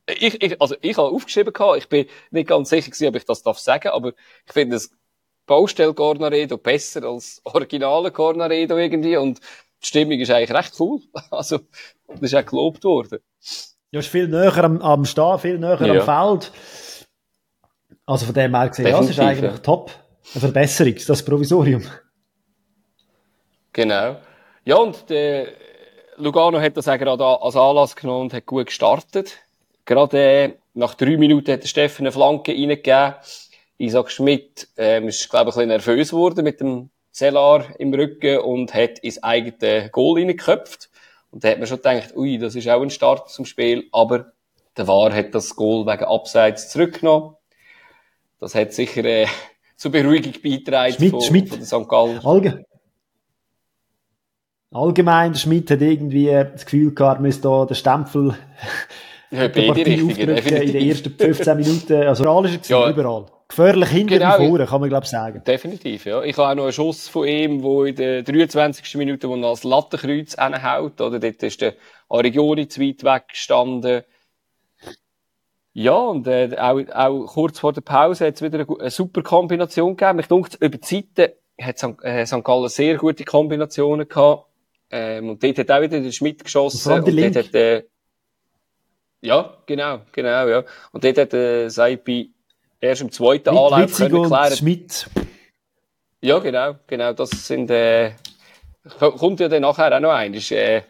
ich, ich, also ich habe aufgeschrieben gehabt, ich bin nicht ganz sicher gewesen, ob ich das darf sagen, aber ich finde das Baustelle Cornaredo besser als originale Cornaredo irgendwie und die Stimmung ist eigentlich recht cool. Also, das ist auch gelobt worden. Ja, ist viel näher am, am Stehen, viel näher ja. am Feld. Also von dem her gesehen, ja, das ist eigentlich ja. top. Eine Verbesserung, das Provisorium. Genau. Ja, und der Lugano hat das auch gerade als Anlass genommen und hat gut gestartet. Gerade äh, nach drei Minuten hat der Steffen eine Flanke reingegeben. Isaac Schmidt ähm, ist, glaube ich, ein bisschen nervös geworden mit dem Sellar im Rücken und hat ins eigene Goal reingeköpft. Und da hat man schon gedacht, ui, das ist auch ein Start zum Spiel, aber der War hat das Goal wegen Abseits zurückgenommen. Das hat sicher äh, zur Beruhigung beigetragen Schmidt, von, Schmidt. von St. Gallen. Allge Allgemein, Schmidt hat irgendwie das Gefühl gehabt, er müsste da den Stempel ja, der Partie aufdrücken in den ersten 15 Minuten. Also überall ist er ja. überall. Gefährlich hinter genau, wie vorne, kann man glaube ich sagen. Definitiv, ja. Ich habe auch noch einen Schuss von ihm, wo in der 23. Minute, wo er als Lattenkreuz hinhaut, oder? Dort ist der Arigioni zu weit weg gestanden. Ja, und äh, auch, auch kurz vor der Pause hat es wieder eine, eine, super Kombination gegeben. Ich denke, über die Zeiten hat St. Äh, St. Gallen sehr gute Kombinationen gehabt. Ähm, und dort hat auch wieder der Schmidt geschossen. Und, und dort hat, äh, ja, genau, genau, ja. Und dort hat äh, Seipi erst im zweiten Mit Anlauf können klären. Schmidt. Ja, genau, genau. Das sind, äh, kommt ja dann nachher auch noch eines, äh,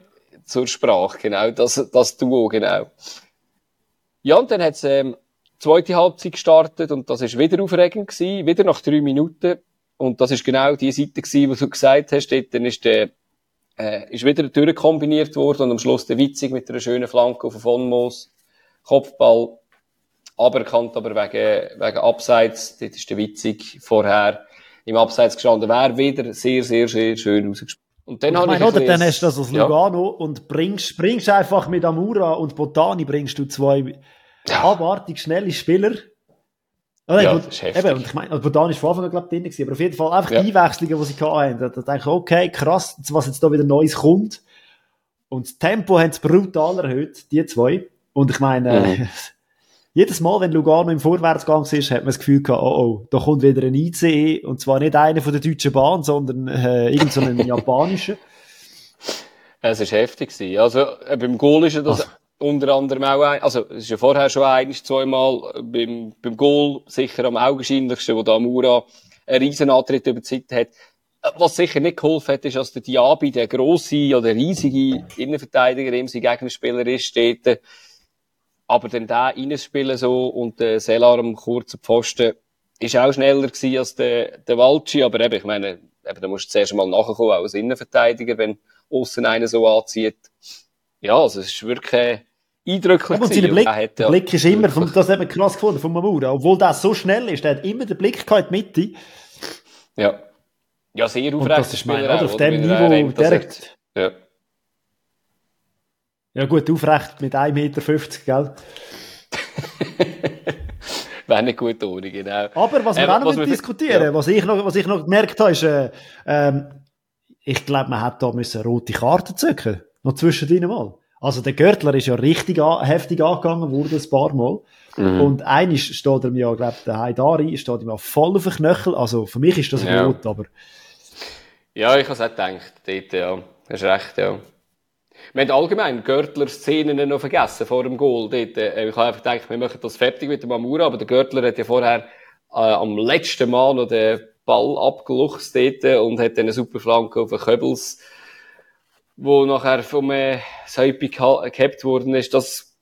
zur Sprache, genau. Das, das Duo, genau. Ja, und dann hat's, ähm, zweite Halbzeit gestartet und das ist wieder aufregend gewesen, wieder nach drei Minuten. Und das ist genau die Seite gewesen, wo du gesagt hast, dort, dann ist der, äh, ist wieder durchkombiniert worden und am Schluss der Witzig mit einer schönen Flanke auf von Moos. Kopfball aberkannt, aber wegen, wegen Abseits. Dort ist der Witzig vorher im Abseits gestanden. Wäre wieder sehr, sehr, sehr schön rausgespielt. Und dann ich meine, oder, dann hast du das aus Lugano ja. und bringst, bringst einfach mit Amura und Botani bringst du zwei ja. abartig schnelle Spieler. Oder, ja, gut, eben, und ich meine, Botani ist von Anfang an, glaube ich, drin aber auf jeden Fall einfach ja. die Einwechslungen, die sie hatten, da, da denke ich, okay, krass, was jetzt da wieder Neues kommt. Und das Tempo haben sie brutal erhöht, die zwei. Und ich meine, mhm. jedes Mal, wenn Lugano im Vorwärtsgang ist, hat man das Gefühl gehabt, oh, oh, da kommt wieder ein ICE, und zwar nicht einer von der Deutschen Bahn, sondern äh, irgendeinen so japanischen. Es war heftig. Also, äh, beim Goal ist ja das also. Unter anderem auch ein, also, es ist ja vorher schon ein, zweimal, äh, beim, beim Goal sicher am augenscheinlichsten, wo da Amura einen riesen Antritt hat. Äh, was sicher nicht geholfen hat, ist, dass der Diaby, der grosse oder riesige Innenverteidiger, im sein Gegenspieler ist, steht, aber dann da reinspielen so und der Selar am kurzen Pfosten ist auch schneller gewesen als der, der Walci, aber eben, ich meine, eben, da musst du zuerst mal nachkommen, auch als Innenverteidiger, wenn außen einer so anzieht. Ja, also es ist wirklich eindrücklich. Aber sein Blick, hat, der Blick ist immer, vom, das man krass gefunden von Mamura, obwohl das so schnell ist, der hat immer den Blick in die Mitte. Ja. Ja, sehr aufrecht. Das ist mein, oder? Auf dem Niveau direkt. Ja. Ja gut, aufrecht mit 1,50 Meter, gell? Wäre nicht gut ohne, genau. Aber was wir äh, auch noch diskutieren, ja. was, ich noch, was ich noch gemerkt habe, ist, äh, ähm, ich glaube, man hätte da müssen rote Karten zücken Noch zwischendrin mal. Also der Görtler ist ja richtig an, heftig angegangen worden, ein paar Mal. Mhm. Und eines steht ihm ja, glaube der Haidari, steht ihm ja voll auf den Knöchel. Also für mich ist das ja. rot, aber... Ja, ich habe es auch gedacht, dort, ja. Hast recht, ja. Wir haben allgemein Görtler-Szenen noch vergessen vor dem Goal. Dort, äh, ich habe einfach gedacht, wir machen das fertig mit dem Amura, aber der Görtler hat ja vorher äh, am letzten Mal noch den Ball abgeluchst dort und hat dann eine super Flanke auf den Köbels, wo nachher vom äh, Seipi gehabt worden ist. Das,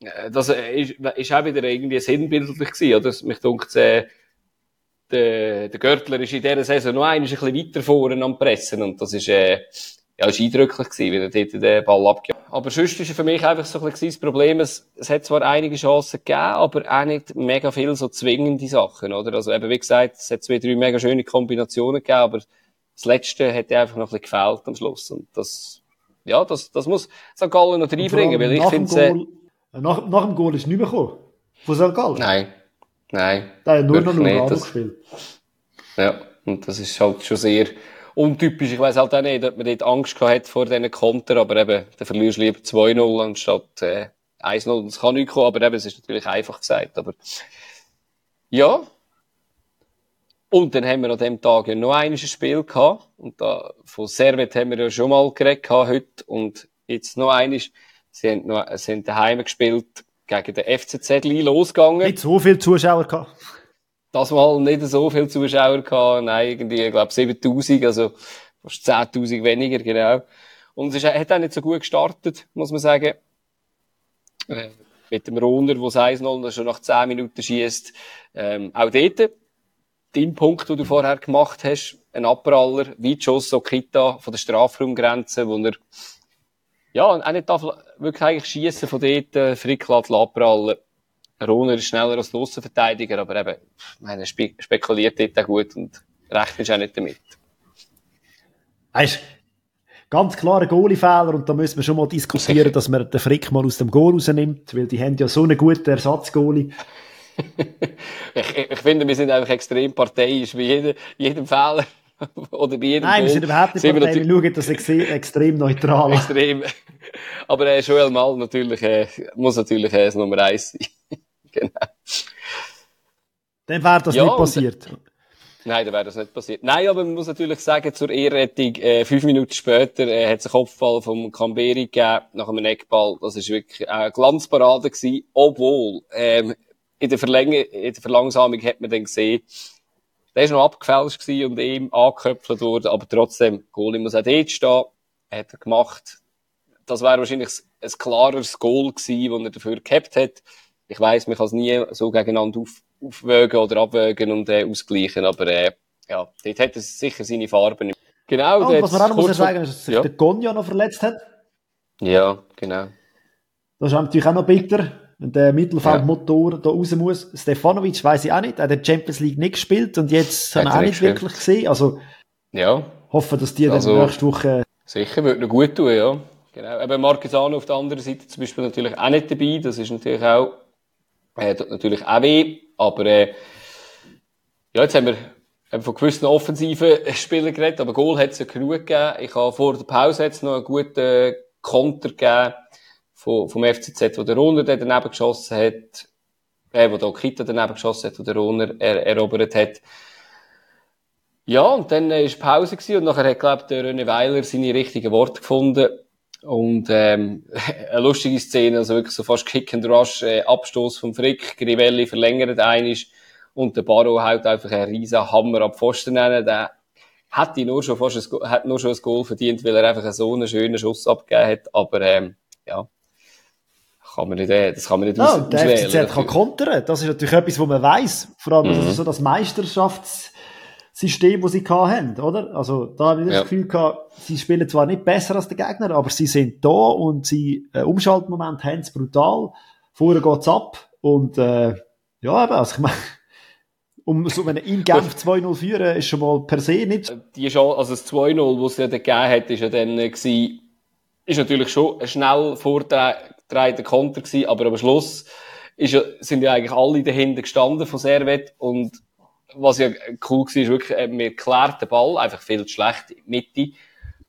äh, das äh, ist, ist auch wieder irgendwie sinnbildlich gewesen, oder? Mich dunkt, äh, der, der Görtler ist in dieser Saison noch ein bisschen weiter vorne am Pressen und das ist, äh, ja, war eindrücklich gewesen, wie er dort den Ball abgegeben Aber sonst ist für mich einfach so ein bisschen das Problem, es, es hat zwar einige Chancen gegeben, aber auch nicht mega viel so zwingende Sachen, oder? Also eben, wie gesagt, es hat zwei, drei mega schöne Kombinationen gegeben, aber das Letzte hätte einfach noch ein bisschen gefehlt am Schluss. Und das, ja, das, das muss St. Gallen noch reinbringen, weil ich finde, äh, nach, nach dem Goal ist nicht mehr gekommen. Von St. Gallen? Nein. Nein. Da hat nur noch Lugano gespielt. Ja, und das ist halt schon sehr, untypisch. Ich weiß halt auch nicht, ob man dort Angst gehabt hat vor diesen Konter, aber eben, dann verlierst du lieber 2-0 anstatt äh, 1-0. Das kann nicht kommen, aber eben, es ist natürlich einfach gesagt. Aber ja. Und dann haben wir an dem Tag ja noch ein Spiel gehabt. Und da, von Servet haben wir ja schon mal geredet gehabt heute. Und jetzt noch eines. Sie haben, noch, sie haben daheim gespielt gegen den FCZ losgegangen. Nicht so viele Zuschauer gehabt das Mal nicht so viele Zuschauer gehabt. Nein, irgendwie, ich glaube, 7000, also fast 10.000 weniger, genau. Und es ist, hat auch nicht so gut gestartet, muss man sagen. Äh, mit dem Rohner, der 1-0 schon nach 10 Minuten schießt. Ähm, auch dort, dein Punkt, den du vorher gemacht hast, ein Abpraller, Weitschuss, so Kita von der Strafraumgrenze, wo er, ja, auch nicht wirklich eigentlich schiessen von dort, äh, Frick lässt abprallen. Rohner ist schneller als der Aussenverteidiger, aber eben, meine, spe spekuliert dort auch gut und rechnet auch nicht damit. Weißt, ganz klarer Goalie-Fehler und da müssen wir schon mal diskutieren, dass man den Frick mal aus dem Goal rausnimmt, weil die haben ja so einen guten Ersatz-Goalie. Ich, ich, finde, wir sind einfach extrem parteiisch bei jedem, jedem Fehler. Oder bei jedem Nein, Goal. wir sind überhaupt nicht parteiisch, wir, schauen das ex extrem neutral Extrem. Aber äh, Joel Mal natürlich, äh, muss natürlich äh, das Nummer eins sein. genau. Dann wäre das ja, nicht passiert. Nein, dann wäre das nicht passiert. Nein, aber man muss natürlich sagen, zur Ehrrettung, äh, fünf Minuten später äh, hat es einen Kopfball vom Camberi gegeben, nach einem Eckball. Das ist wirklich eine Glanzparade gewesen, obwohl ähm, in, der Verläng in der Verlangsamung hat man dann gesehen, der ist noch abgefälscht und ihm angeköpft worden, aber trotzdem, Goalie muss auch dort stehen, hat er gemacht. Das wäre wahrscheinlich ein klareres Goal gewesen, das er dafür gehabt hat ich weiß, man kann es nie so gegeneinander auf, aufwägen oder abwägen und äh, ausgleichen, aber äh, ja, dort hat es sicher seine Farben. Genau. Oh, was man auch muss sagen, ist, dass sich ja. der Gonja noch verletzt hat. Ja, genau. Das ist natürlich auch noch bitter, der Mittelfeldmotor ja. da raus muss. Stefanovic weiß ich auch nicht, er hat die Champions League nicht gespielt und jetzt hat er auch nicht gespielt. wirklich gesehen. Also, ja. hoffe, dass die also, dann nächste Woche... Sicher, würde noch gut tun, ja. Genau. Eben Marquesano auf der anderen Seite zum Beispiel natürlich auch nicht dabei. Das ist natürlich auch äh, tut natürlich auch weh, aber äh, ja, jetzt haben wir eben von gewissen offensiven Spielern geredet, aber Goal hat es ja genug gegeben. Ich habe vor der Pause jetzt noch einen guten Konter gegeben vom, vom FCZ, wo der Runner daneben geschossen hat, äh, wo der Kita daneben geschossen hat, wo der Runner er, erobert hat. Ja, und dann ist Pause gewesen und nachher hat, glaube der René Weiler seine richtigen Worte gefunden. Und ähm, eine lustige Szene, also wirklich so fast Kick and Rush, äh, Abstoß vom Frick, Grivelli verlängert einisch und der Barrow haut einfach einen riesen Hammer ab Pfosten rein. Der hätte nur schon fast ein, hat nur schon ein Goal verdient, weil er einfach so einen schönen Schuss abgegeben hat. Aber ähm, ja, kann man nicht, äh, das kann man nicht ja, der FCZ kann kontern. Das ist natürlich etwas, was man weiß. Vor allem mhm. so das Meisterschaftssystem, das sie haben, oder? Also, da habe ich das ja. Gefühl gehabt, sie spielen zwar nicht besser als der Gegner, aber sie sind da und sie, äh, Umschaltmoment haben es brutal. Vorher geht's ab und, äh, ja, also ich meine, um so einen in Genf 2-0 führen, ist schon mal per se nicht. Die schon, also das 2-0, das es ja dann gegeben hat, ist ja dann äh, gewesen, ist natürlich schon ein schnell vorgetragener Konter gewesen, aber am Schluss ist ja, sind ja eigentlich alle dahinter gestanden von Servet und was ja cool war, ist wirklich, äh, mir klärt den Ball, einfach viel zu schlecht in die Mitte,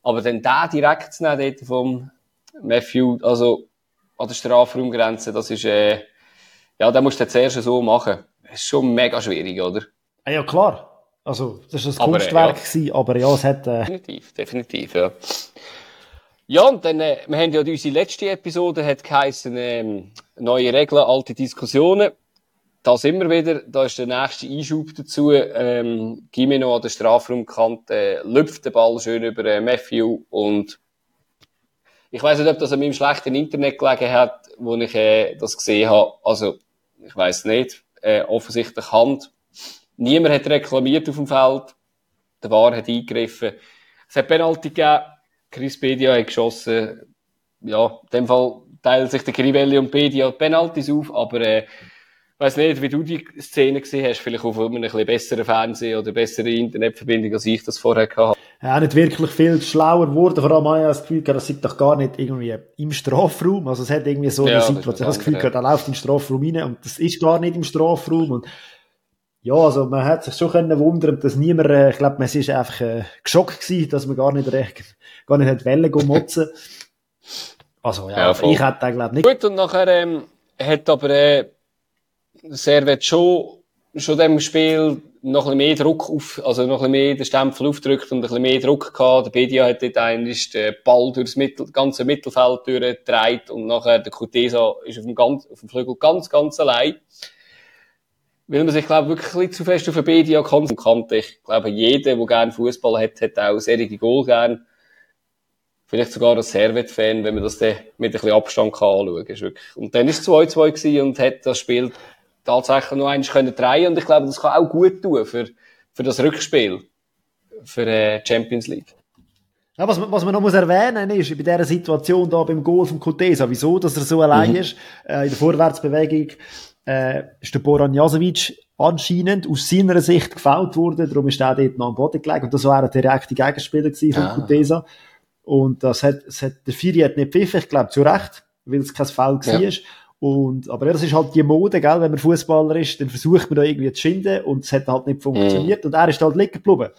aber dann da direkt zu nehmen, dort vom Matthew, also an der Strafraumgrenze, das ist, äh, ja, da musst du zuerst so machen. Das ist schon mega schwierig, oder? Ah, ja, klar. Also, das war ein aber, Kunstwerk, ja. Gewesen, aber ja, es hat... Äh... Definitiv, definitiv, ja. Ja, und dann, äh, wir haben ja unsere letzte Episode, hat geheissen, ähm, neue Regeln, alte Diskussionen. Da sind wir wieder, da ist der nächste Einschub dazu. Ähm, Gimeno an der Strafraumkante äh, lüpft den Ball schön über äh, Matthew und ich weiß nicht, ob das an meinem schlechten Internet gelegen hat, wo ich äh, das gesehen habe. Also, ich weiß nicht. Äh, offensichtlich Hand. Niemand hat reklamiert auf dem Feld. Der War hat eingegriffen. Es hat Penalty gegeben. Chris Bedia hat geschossen. Ja, in dem Fall teilen sich der Crivelli und Bedia Penalties auf, aber äh, weiß nicht, wie du die Szene gesehen hast, vielleicht auf einem ein bisschen besseren Fernsehen oder bessere Internetverbindung, als ich das vorher hatte. Ja, nicht wirklich viel schlauer geworden. Vor allem habe ich das Gefühl, das sieht doch gar nicht irgendwie im Strafraum. Also es hat irgendwie so eine ja, Situation, das, das Gefühl, gehabt, er läuft den Strafraum rein und das ist gar nicht im Strafraum und ja, also man hat sich schon können wundern, dass niemand, äh, ich glaube, man ist einfach äh, geschockt gewesen, dass man gar nicht recht, gar nicht hat Wellen motzen. Also ja, ja ich hätte glaube nicht. Gut, und nachher ähm, hat aber äh, Servet schon, schon dem Spiel noch ein bisschen mehr Druck auf, also noch ein bisschen mehr den Stempel aufgedrückt und ein bisschen mehr Druck gehabt. Der Bedia hat dort eigentlich den Ball durchs Mittel, ganze Mittelfeld durchgedreht und nachher der Kutesa ist auf dem, ganz, auf dem Flügel ganz, ganz allein. Weil man sich, glaube ich, wirklich zu fest auf den Bedia konzentriert. Ich glaube, jeder, der gerne Fußball hat, hat auch serige Goal gern. Vielleicht sogar ein Servet-Fan, wenn man das dann mit ein bisschen Abstand kann anschauen kann. Und dann war es 2-2 und hat das Spiel tatsächlich noch eins können drehen und ich glaube, das kann auch gut tun für, für das Rückspiel für äh, Champions League. Ja, was, was man noch muss erwähnen ist, bei dieser Situation da beim Goal von Kutesa, wieso, dass er so allein mhm. ist, äh, in der Vorwärtsbewegung, äh, ist der Boran Jasovic anscheinend aus seiner Sicht gefault worden, darum ist er dort noch am Boden gelegt und das war ein direkter Gegenspieler von ja. Kutesa. Und das hat, das hat, der Firi hat nicht pfiffen, ich glaube zu Recht, weil es kein Foul ja. war. Und, aber ja, das ist halt die Mode, gell? Wenn man Fußballer ist, dann versucht man da irgendwie zu schinden und es hat halt nicht funktioniert. Mm. Und er ist halt liegen geblieben.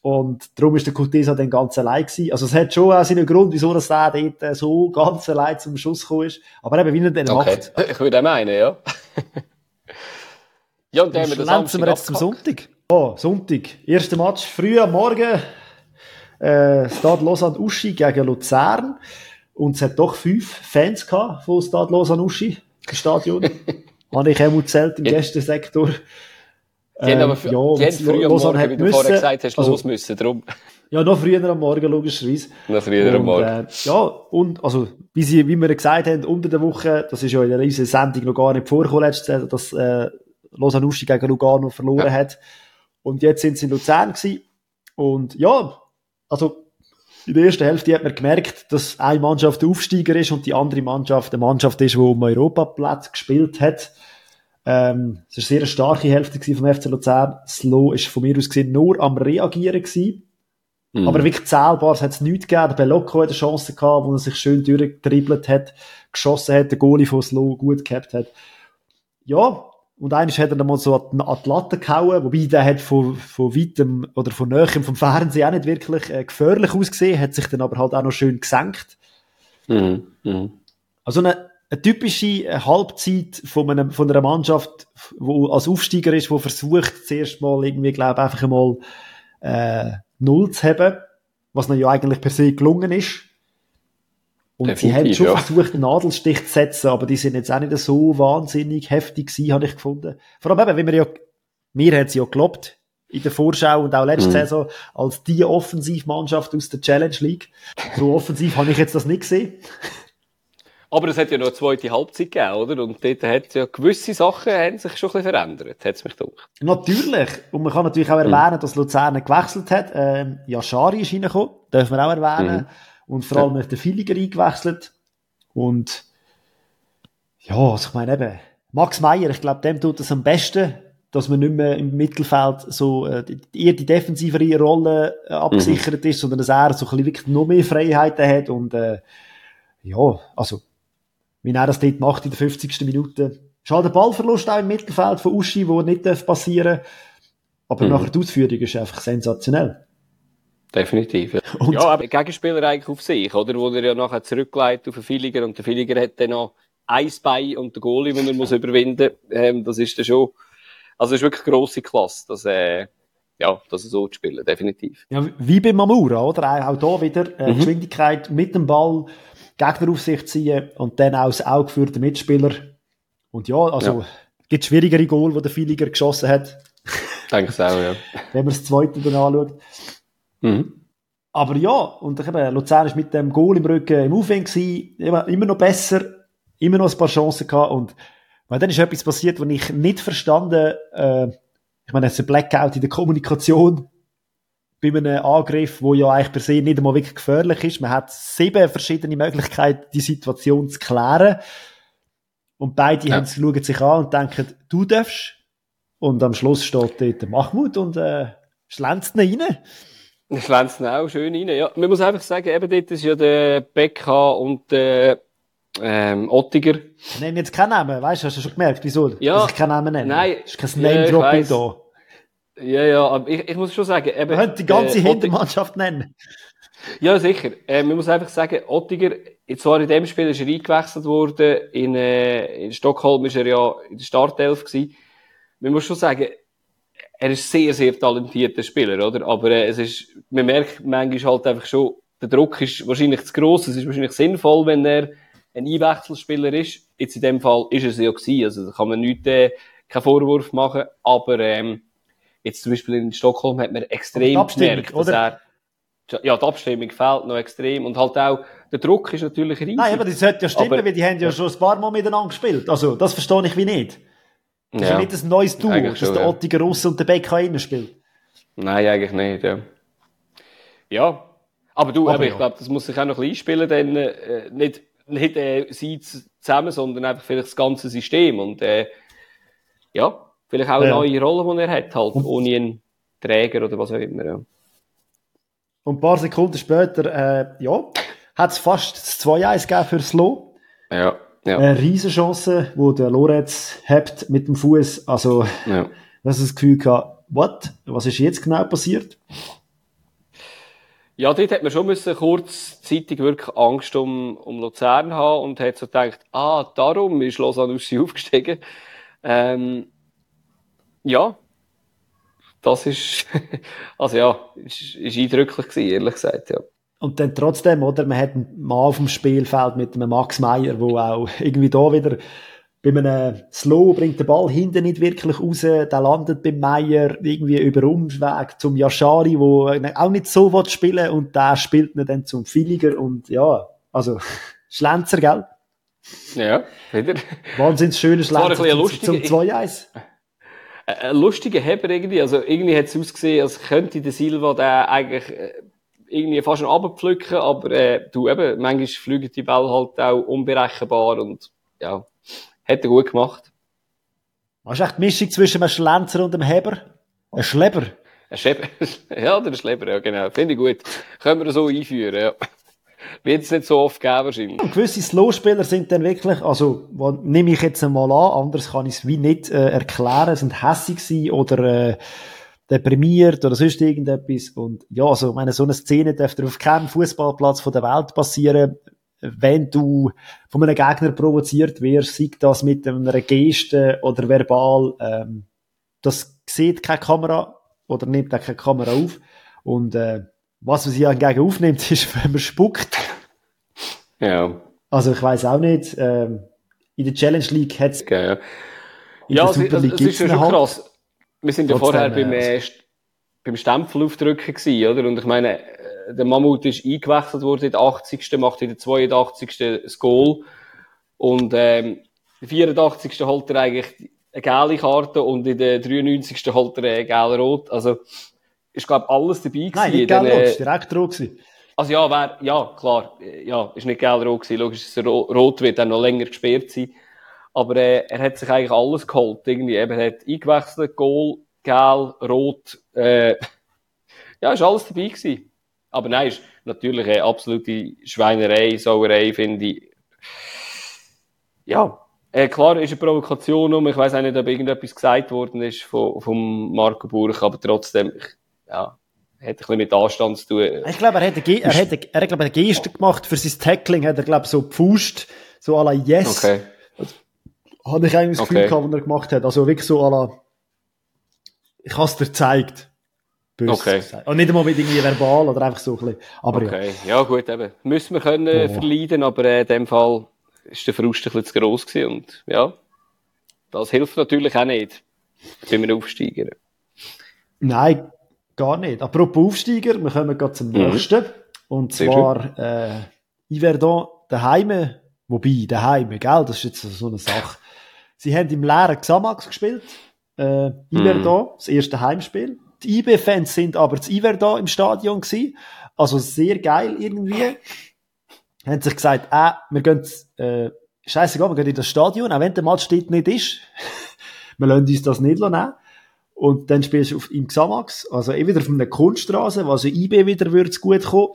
Und darum ist der Cortesa dann ganz allein gewesen. Also es hat schon auch seinen Grund, wieso das der dort äh, so ganz allein zum Schuss gekommen ist. Aber eben, wie er den okay. macht. Ich würde auch meinen, ja. ja, und dann haben wir das wir jetzt zum Sonntag. Oh, Sonntag. Erster Match, früh am Morgen. Äh, Stade Lausanne Uschi gegen Luzern. Und es hat doch fünf Fans gehabt von Stade Lausanne Uschi, im Stadion. Habe ich auch zählt im Gästensektor. Die haben aber für, ähm, ja, die haben früh am Morgen, wie du müssen, vorher gesagt hast, also, los müssen, darum. Ja, noch früher am Morgen, logischerweise. Noch früher am Morgen. Äh, ja, und, also, wie sie, wie wir gesagt haben, unter der Woche, das ist ja in unserer Sendung noch gar nicht vorgekommen, letztes dass, äh, Lausanne Uschi gegen Lugano verloren ja. hat. Und jetzt sind sie in Luzern gewesen. Und, ja, also, in der ersten Hälfte hat man gemerkt, dass eine Mannschaft der Aufsteiger ist und die andere Mannschaft eine Mannschaft ist, die um Europaplatz gespielt hat. Ähm, es war eine sehr starke Hälfte vom FC Luzern. Slow ist von mir aus gesehen nur am Reagieren gewesen. Mm. Aber wirklich zählbar hat es nichts gegeben. Der Belocco hat eine Chance gehabt, wo er sich schön durchgetribbelt hat, geschossen hat, der Goalie von Slow gut gehabt hat. Ja, und eines hat er dann mal so an die Latte gehauen, wobei der hat von, von weitem oder von näherem vom Fernsehen auch nicht wirklich äh, gefährlich ausgesehen, hat sich dann aber halt auch noch schön gesenkt. Mhm. Mhm. Also eine, eine typische äh, Halbzeit von, einem, von einer Mannschaft, wo als Aufsteiger ist, wo versucht zuerst mal irgendwie, glaube einfach einmal äh, Null zu haben, was ihnen ja eigentlich per se gelungen ist. Und Definitiv, sie haben schon ja. versucht, einen Nadelstich zu setzen, aber die sind jetzt auch nicht so wahnsinnig heftig gewesen, habe ich gefunden. Vor allem eben, wenn wir ja, mir hat sie ja gelobt, in der Vorschau und auch letzte mhm. Saison, als die Offensivmannschaft aus der Challenge League. So offensiv habe ich jetzt das nicht gesehen. Aber es hat ja noch eine zweite Halbzeit gegeben, oder? Und dort hat ja gewisse Sachen haben sich schon ein bisschen verändert, hat es mich gedacht. Natürlich. Und man kann natürlich auch erwähnen, mhm. dass Luzern gewechselt hat. Ähm, ja, Schari ist reingekommen, dürfen wir auch erwähnen. Mhm. Und vor allem ja. hat der Filiger eingewechselt. Und, ja, also ich meine eben, Max Meyer, ich glaube, dem tut es am besten, dass man nicht mehr im Mittelfeld so äh, eher die defensivere Rolle äh, abgesichert mhm. ist, sondern dass er so ein bisschen wirklich noch mehr Freiheiten hat und äh, ja, also wie er das dort macht in der 50. Minute. Schade der Ballverlust auch im Mittelfeld von Uschi, wo nicht passieren darf. Aber mhm. nachher die Ausführung ist einfach sensationell. Definitiv. Ja, und ja aber Gegenspieler eigentlich auf sich, oder? Wo er ja nachher zurückleitet auf den Filiger und der Filiger hat dann noch eins bei und der Goalie, den er muss überwinden muss. Ähm, das ist dann schon, also ist wirklich grosse Klasse, dass, äh, ja, das so zu spielen, definitiv. Ja, wie bei Mamura, oder? Auch hier wieder äh, mhm. Geschwindigkeit mit dem Ball, Gegner auf sich ziehen und dann auch das Auge für den Mitspieler. Und ja, also, ja. gibt schwierigere Goal, die der Filiger geschossen hat. Denke ich auch, ja. Wenn man das zweite dann anschaut. Mhm. Aber ja, und ich eben, Luzern ist mit dem Goal im Rücken im Aufwind gewesen, immer, immer noch besser, immer noch ein paar Chancen gehabt und weil dann ist etwas passiert, was ich nicht verstanden, äh, ich meine, es ist ein Blackout in der Kommunikation bei einem Angriff, wo ja eigentlich per se nicht einmal wirklich gefährlich ist. Man hat sieben verschiedene Möglichkeiten, die Situation zu klären. Und beide ja. haben, schauen sich an und denken, du darfst. Und am Schluss steht dort der Mahmoud und äh, schlänzt ihn rein. Schlänzt ihn auch schön rein, ja. Man muss einfach sagen, eben dort ist ja der Becca und der ähm, Ottiger. Ich nenne jetzt keinen Namen, weißt du, hast du schon gemerkt, wieso? Ja. Dass ich keinen Namen nenne. Nein. Das ist kein Name-Dropping ja, da. Ja, ja, aber ich, ich muss schon sagen, eben. Man die ganze äh, Hintermannschaft nennen. Ja, sicher. Äh, man muss einfach sagen, Ottiger, zwar in dem Spiel ist er eingewechselt worden, in, äh, in Stockholm ist er ja in der Startelf gewesen. Man muss schon sagen, er ist sehr, sehr talentierter Spieler, oder? Aber äh, es ist, man merkt manchmal halt einfach schon, der Druck ist wahrscheinlich zu gross. Es ist wahrscheinlich sinnvoll, wenn er ein Einwechselspieler ist. Jetzt in dem Fall ist er es ja gewesen. Also da kann man nicht, äh, keinen Vorwurf machen. Aber, ähm, Jetzt zum Beispiel in Stockholm hat man extrem gemerkt, dass er, ja, die Abstimmung fehlt noch extrem und halt auch, der Druck ist natürlich riesig. Nein, aber das sollte ja stimmen, aber, weil die haben ja schon ein paar Mal miteinander gespielt. Also, das verstehe ich wie nicht. Das ja, ist ja nicht ein neues Duo, dass schon, der ja. Ottiger Russ und der Becker innen spielt. Nein, eigentlich nicht, ja. Ja. Aber du, aber, ich ja. glaube, das muss sich auch noch ein bisschen einspielen, denn, äh, nicht, nicht, äh, sie zusammen, sondern einfach vielleicht das ganze System und, äh, ja. Vielleicht auch eine ja. neue Rolle, die er hat, halt, ohne einen Träger oder was auch immer. Ja. Und ein paar Sekunden später, äh, ja, hat es fast das 2-1 gegeben für Slow. Ja, ja. Eine Riesenchance, wo der Lorenz hebt mit dem Fuß. Also, ja. das ist das Gefühl gehabt, what? Was ist jetzt genau passiert? Ja, dort hat man schon müssen kurzzeitig wirklich Angst um, um Luzern haben und hat so gedacht, ah, darum ist Lausanne aufgestiegen. Ähm, ja, das ist, also ja, ist, ist eindrücklich gewesen, ehrlich gesagt, ja. Und dann trotzdem, oder, man hat einen Mann auf dem Spielfeld mit einem Max Meyer, wo auch irgendwie da wieder bei einem Slow bringt der Ball hinten nicht wirklich raus, der landet beim Meyer irgendwie über Umweg zum Yashari, wo auch nicht so will spielen und der spielt ihn dann zum Filiger und ja, also Schlenzer, gell? Ja, wieder. Wahnsinnig schöner Schlenzer zum, zum 2-1 ein lustiger Heber irgendwie. Also irgendwie hat es ausgesehen, als könnte der Silva da eigentlich äh, irgendwie fast schon abpflücken, aber äh, du eben, manchmal fliegen die Bälle halt auch unberechenbar und ja, hat er gut gemacht. Was ist echt die Mischung zwischen einem Schlenzer und einem Heber? Ein Schleber? Ein Schleber, ja, ein Schleber, ja genau. Finde ich gut. Können wir so einführen, ja. Wird es nicht so oft geben wahrscheinlich. Und gewisse Slow-Spieler sind dann wirklich, also nehme ich jetzt einmal an, anders kann ich es wie nicht äh, erklären, sind hässig oder äh, deprimiert oder sonst irgendetwas. Und ja, also meine, so eine Szene dürfte auf keinem Fußballplatz der Welt passieren, wenn du von einem Gegner provoziert wirst, sei das mit einer Geste oder verbal, ähm, das sieht keine Kamera oder nimmt auch keine Kamera auf. Und äh, was man sich hingegen aufnimmt, ist, wenn man spuckt. Ja. Also ich weiß auch nicht, ähm, in der Challenge League hat es okay, ja. ja, also, es, also, es ist schon Hand. krass. Wir sind ja vorher beim, äh, also. beim Stempel aufdrücken gewesen, oder? Und ich meine, äh, der Mammut ist eingewechselt worden in der 80. macht in der 82. das Goal. Und ähm, im 84. holt er eigentlich eine gelbe Karte und in der 93. holt er eine gelbe Rot. Also ist, glaube alles dabei. Nein, nicht gelb rot, ist direkt rot gewesen. Also ja, wär, ja, klar, ja, ist nicht gelb rot gewesen. Logisch, dass er rot wird dann noch länger gesperrt sein. Aber äh, er hat sich eigentlich alles geholt. Irgendwie, eben, er hat eingewechselt, Goal, gelb, rot, äh, ja, ist alles dabei gewesen. Aber nein, ist natürlich eine absolute Schweinerei, Sauerei, finde ich. Ja, äh, klar ist eine Provokation um. Ich weiß auch nicht, ob irgendetwas gesagt worden ist von, von Marco Burch, aber trotzdem, ich, ja, hat ein bisschen mit Anstand zu tun. Ich glaube, er hat eine, er hat eine, er hat, glaube eine Geste gemacht für sein Tackling, hat er, glaube so gepfuscht, so à la Yes. Okay. Habe ich eigentlich das Gefühl okay. gehabt, was er gemacht hat. Also wirklich so à la, ich habe es dir gezeigt. Böse okay. Und nicht einmal mit irgendwie verbal oder einfach so ein bisschen. Aber okay. ja. ja gut, eben. Müssen wir können oh. verleiden, aber äh, in dem Fall ist der Frust ein bisschen zu gross gewesen und ja, das hilft natürlich auch nicht bei einem Aufsteiger. Nein, gar nicht. Apropos Aufsteiger, wir kommen gerade zum mhm. nächsten. Und zwar äh, Iverdon daheim, wobei daheim, gell, das ist jetzt so eine Sache. Sie haben im leeren Xamax gespielt, äh, Iverdon, mhm. das erste Heimspiel. Die IB-Fans sind aber das Iverdon im Stadion gewesen. Also sehr geil irgendwie haben sich gesagt, äh, wir gehen, äh, scheißegal, wir gehen in das Stadion, auch wenn der Match dort nicht ist. wir lassen uns das nicht nehmen. Und dann spielst du auf, im Xamax, also eh wieder auf einer Kunststraße, was also IB wieder würde gut kommen.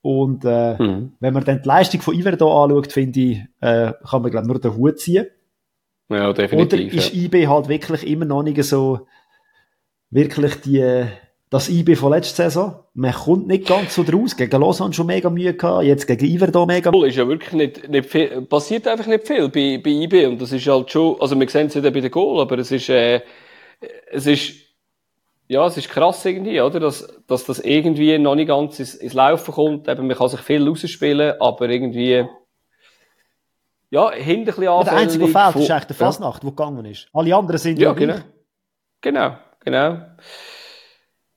Und äh, mhm. wenn man dann die Leistung von Iver hier anschaut, finde ich, äh, kann man glaube nur den Hut ziehen. Ja, definitiv. Oder ist ja. IB halt wirklich immer noch nicht so wirklich die das IB von letzter Saison. Man kommt nicht ganz so draus. Gegen Lausanne schon mega Mühe gehabt, jetzt gegen Iver da mega Mühe. ist ja wirklich nicht, nicht viel, passiert einfach nicht viel bei, bei IB. Und das ist halt schon, also wir sehen es nicht bei den Goal, aber es ist, äh, es ist, ja, es ist krass irgendwie, oder? Dass, dass das irgendwie noch nicht ganz ins, ins Laufen kommt. Eben, man kann sich viel rausspielen, aber irgendwie, ja, hinter ein bisschen Der einzige, der fehlt, ist eigentlich der Fasnacht, ja. der gegangen ist. Alle anderen sind ja, genau. Genau, genau.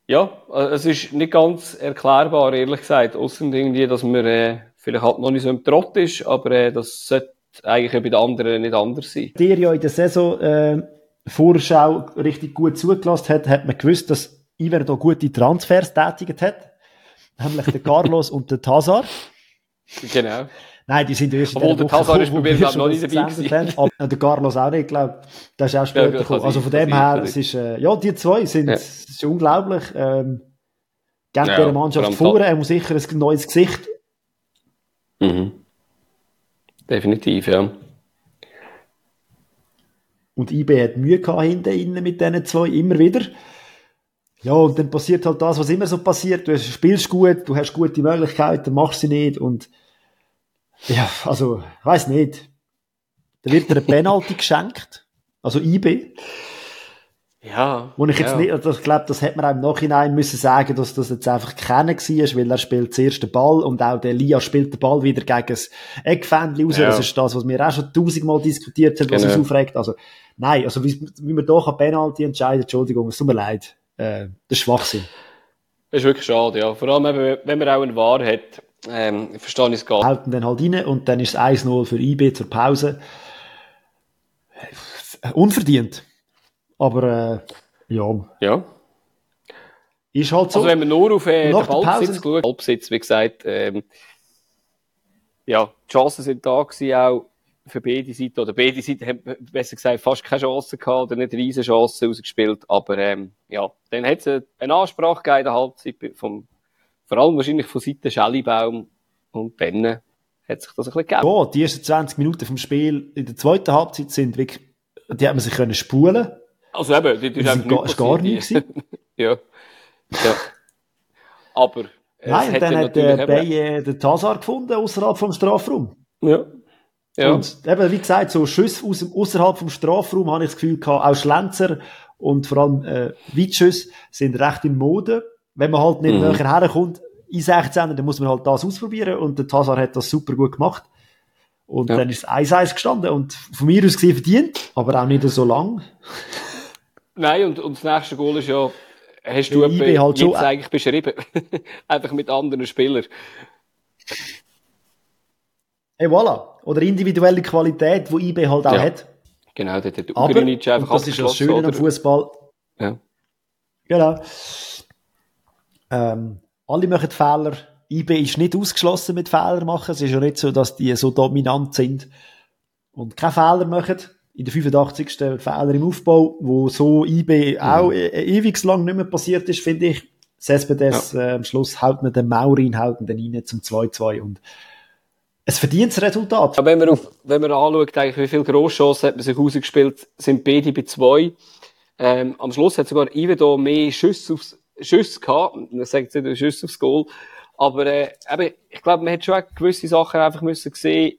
Ja, äh, es ist nicht ganz erklärbar, ehrlich gesagt. Außer irgendwie, dass man äh, vielleicht halt noch nicht so im Trott ist, aber äh, das sollte eigentlich bei den anderen nicht anders sein. Der ja in der Saison äh, Vorschau richtig gut zugelassen hat, hat man gewusst, dass Iver da gute Transfers tätigt hat. Nämlich der Carlos und der Tazar. Genau. Nein, die sind erst Obwohl der Tazar ist bei mir glaube noch nicht dabei gewesen. Aber der Carlos auch nicht, glaube Der ist auch später ja, gekommen. Also von dem her, es ist, äh, ja, die zwei sind, ja. ist unglaublich. Ähm, Geben ja, der Mannschaft vor, er muss sicher ein neues Gesicht. Mhm. Definitiv, ja. Und IB hat Mühe gehabt hinten innen mit diesen zwei, immer wieder. Ja, und dann passiert halt das, was immer so passiert. Du spielst gut, du hast gute Möglichkeiten, machst sie nicht und ja, also, ich weiss nicht. Da wird dir eine Penalty geschenkt. Also IB. Ja. Wo ich jetzt ja. nicht, also ich glaube, das hätte man auch im Nachhinein müssen sagen, dass das jetzt einfach kennen war, weil er spielt zuerst den Ball und auch der Lia spielt den Ball wieder gegen das Eckfändchen raus. Ja. Das ist das, was wir auch schon tausendmal diskutiert haben, was genau. uns aufregt. Also, nein, also wie, wie man doch eine Penalty entscheidet, Entschuldigung, es tut mir leid. Äh, das ist Schwachsinn. Das ist wirklich schade, ja. Vor allem, wenn man auch einen Wahr hat, ähm, ich verstehe es gar Halten dann halt rein und dann ist es 1-0 für IB zur Pause. Unverdient. Aber, äh, ja. Ja. Ist halt so. Also wenn man nur auf äh, den Ballbesitz schaut, Ballbesitz, wie gesagt, ähm, ja, die Chancen sind da gewesen, auch für beide Seiten, oder beide Seiten haben, besser gesagt, fast keine Chance gehabt, oder nicht riesige Chancen ausgespielt, aber, ähm, ja, dann hat es eine Ansprache gegeben in der Halbzeit vom vor allem wahrscheinlich von Seiten Schellibaum und dann hat sich das ein bisschen gegeben. Ja, die ersten 20 Minuten vom Spiel in der zweiten Halbzeit sind wirklich, die hat man sich können spulen. Also eben, die, die, die sind gar, gar nicht ja. ja. Aber, Nein, und dann hat der Beye den Tazar gefunden, außerhalb vom Strafraum. Ja. Ja. Und eben, wie gesagt, so Schüsse aus, außerhalb vom Strafraum habe ich das Gefühl gehabt, auch Schlenzer und vor allem äh, Weitschüsse sind recht in Mode wenn man halt nicht mhm. näher herkommt, in 16, dann muss man halt das ausprobieren und der Tazar hat das super gut gemacht. Und ja. dann ist es 1-1 gestanden und von mir aus gesehen verdient, aber auch nicht so lang. Nein, und, und das nächste Goal ist ja, hast du etwa halt jetzt eigentlich beschrieben. Einfach mit anderen Spielern. Hey, voilà. Oder individuelle Qualität, die IB halt auch ja. hat. Genau, dort hat Ugrinic einfach das ist das Schöne am Fußball. Ja. Genau. Ähm, alle machen Fehler. IB ist nicht ausgeschlossen mit Fehlern machen. Es ist ja nicht so, dass die so dominant sind und keine Fehler machen. In der 85. Fehler im Aufbau, wo so IB mhm. auch e ewig lang nicht mehr passiert ist, finde ich. Cespedes ja. äh, am Schluss haut man den Maurin, haut den rein zum 2-2 und es verdient das Resultat. Ja, wenn man, auf, wenn man anschaut, eigentlich, wie viele Grosschancen hat man sich rausgespielt, sind beide bei zwei. Ähm, am Schluss hat sogar Ivedo mehr Schüsse aufs, Schüsse gehabt. Man sagt nicht Schüsse aufs Goal. Aber, äh, eben, ich glaube, man hat schon gewisse Sachen einfach müssen sehen,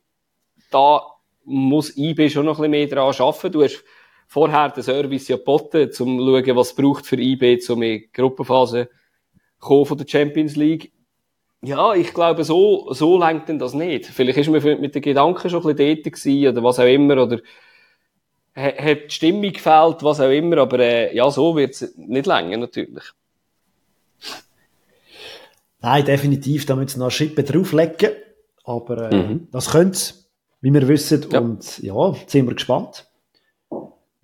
da muss IB schon noch ein bisschen mehr daran arbeiten. Du hast vorher den Service ja geboten, um zu schauen, was braucht für IB, um in die Gruppenphase kommen von der Champions League. Ja, ich glaube, so, so lenkt denn das nicht. Vielleicht ist man mit den Gedanken schon ein bisschen dort gewesen, oder was auch immer, oder hat die Stimmung gefällt, was auch immer, aber äh, ja, so wird es nicht länger, natürlich. Nein, definitiv, da müssen wir noch Schippe drauflegen, aber äh, mhm. das könnte wie wir wissen, ja. und ja, sind wir gespannt.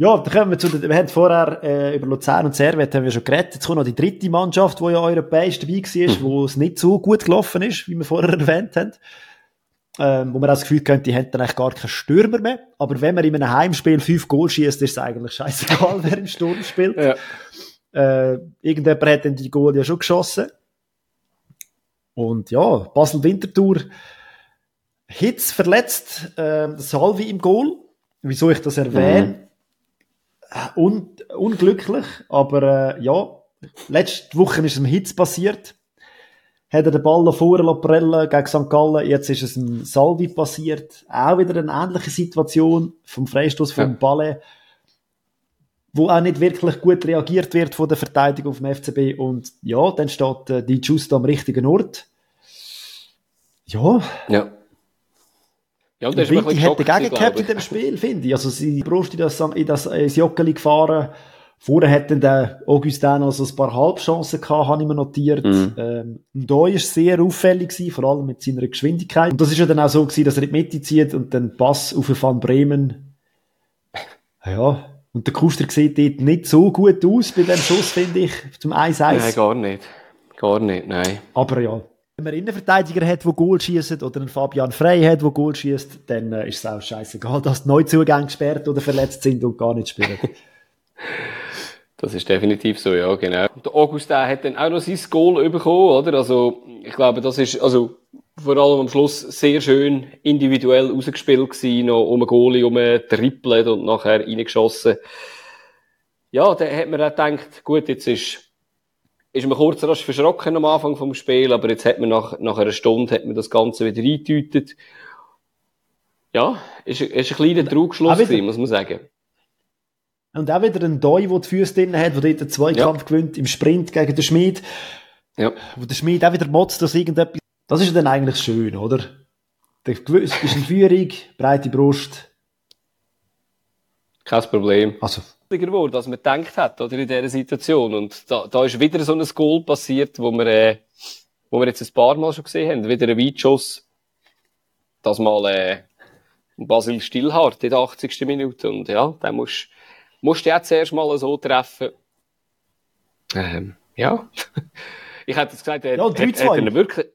Ja, dann kommen wir zu den, wir haben vorher äh, über Luzern und Servet haben wir schon geredet. Jetzt kommt noch die dritte Mannschaft, die ja europäisch dabei war, mhm. wo es nicht so gut gelaufen ist, wie wir vorher erwähnt haben. Ähm, wo man auch das Gefühl könnte, die hätten dann eigentlich gar keinen Stürmer mehr. Aber wenn man in einem Heimspiel fünf Goal schießt, ist es eigentlich scheißegal, wer im Sturm spielt. Ja. Äh, irgendjemand hat dann die Goal ja schon geschossen. Und ja, Basel-Winterthur, Hitz verletzt, äh, Salvi im Goal. Wieso ich das erwähne? Mhm. Un unglücklich, aber äh, ja, letzte Woche ist es im Hitz passiert. Hat er den Ball noch vorher prellen gegen St. Gallen, jetzt ist es im Salvi passiert. Auch wieder eine ähnliche Situation vom Freistoß vom ja. Ballet, wo auch nicht wirklich gut reagiert wird von der Verteidigung vom FCB. Und ja, dann steht äh, die Just am richtigen Ort. Ja. Ja. Ja, das ist hat dagegen gehabt in dem Spiel, finde ich. Also, sie Brust in das, in das, ins Joggeli gefahren. Vorher hat dann der Augustin also ein paar Halbchancen gehabt, habe ich mir notiert. Mhm. Ähm, da war sehr auffällig gewesen, vor allem mit seiner Geschwindigkeit. Und das ist ja dann auch so gewesen, dass er in die Mitte zieht und dann Pass auf Van Bremen. Ja. Und der Kuster sieht dort nicht so gut aus bei dem Schuss, finde ich, zum 1-1. Nein, gar nicht. Gar nicht, nein. Aber ja, wenn man einen Innenverteidiger hat, der Goal schießt oder einen Fabian Frey hat, der Goal schießt, dann äh, ist es auch scheißegal, dass die Neuzugänge gesperrt oder verletzt sind und gar nicht spielen. Das ist definitiv so, ja, genau. Und der Augustin hat dann auch noch sein Goal bekommen, oder? Also, ich glaube, das ist, also, vor allem am Schluss sehr schön individuell rausgespielt gewesen, noch um ein Goalie, um Trippelt und nachher reingeschossen. Ja, da hat man auch gedacht, gut, jetzt ist ist man kurz rasch verschrocken am Anfang vom Spiel, aber jetzt hat man nach, nach einer Stunde hat man das Ganze wieder eingetütet. Ja, ist, ist ein kleiner Trugschluss gewesen, muss man sagen. Und auch wieder ein Doi, der die Füße drin hat, der dort den Zweikampf ja. gewinnt im Sprint gegen den Schmied. Ja. Wo der Schmied auch wieder motzt, dass irgendetwas... Das ist dann eigentlich schön, oder? Der ist in Führung, breite Brust. Kein Problem. Also, geworden, als man gedacht hat, oder, in dieser Situation. Und da, da ist wieder so ein Goal passiert, wo wir, äh, wo wir jetzt ein paar Mal schon gesehen haben. Wieder ein Weitschuss. Das mal, äh, Basil Stillhardt in der 80. Minute. Und ja, den musst, musst du jetzt erst mal so treffen. Ähm, ja. ich hätte jetzt gesagt, er, ja, hat, hat, er wirklich,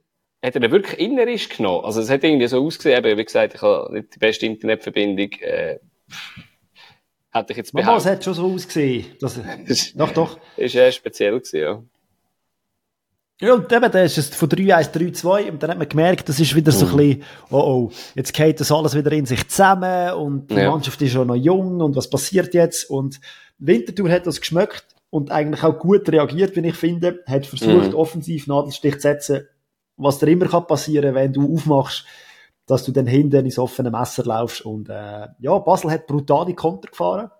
hat er wirklich innerisch genommen. Also es hat irgendwie so ausgesehen, wie gesagt, ich habe nicht die beste Internetverbindung, äh, Hätte ich jetzt behauptet. es hat schon so ausgesehen. Das, doch, doch. Ist ja speziell gewesen, ja. Ja, und eben, dann ist es von 3-1, 3-2 und dann hat man gemerkt, das ist wieder so ein mhm. bisschen, oh oh, jetzt geht das alles wieder in sich zusammen und die ja. Mannschaft ist schon noch jung und was passiert jetzt? Und Winterthur hat das geschmeckt und eigentlich auch gut reagiert, wie ich finde, hat versucht, mhm. offensiv Nadelstich zu setzen, was da immer kann passieren, wenn du aufmachst, dass du dann hinten ins offene Messer laufst. Und äh, ja, Basel hat brutale Konter gefahren.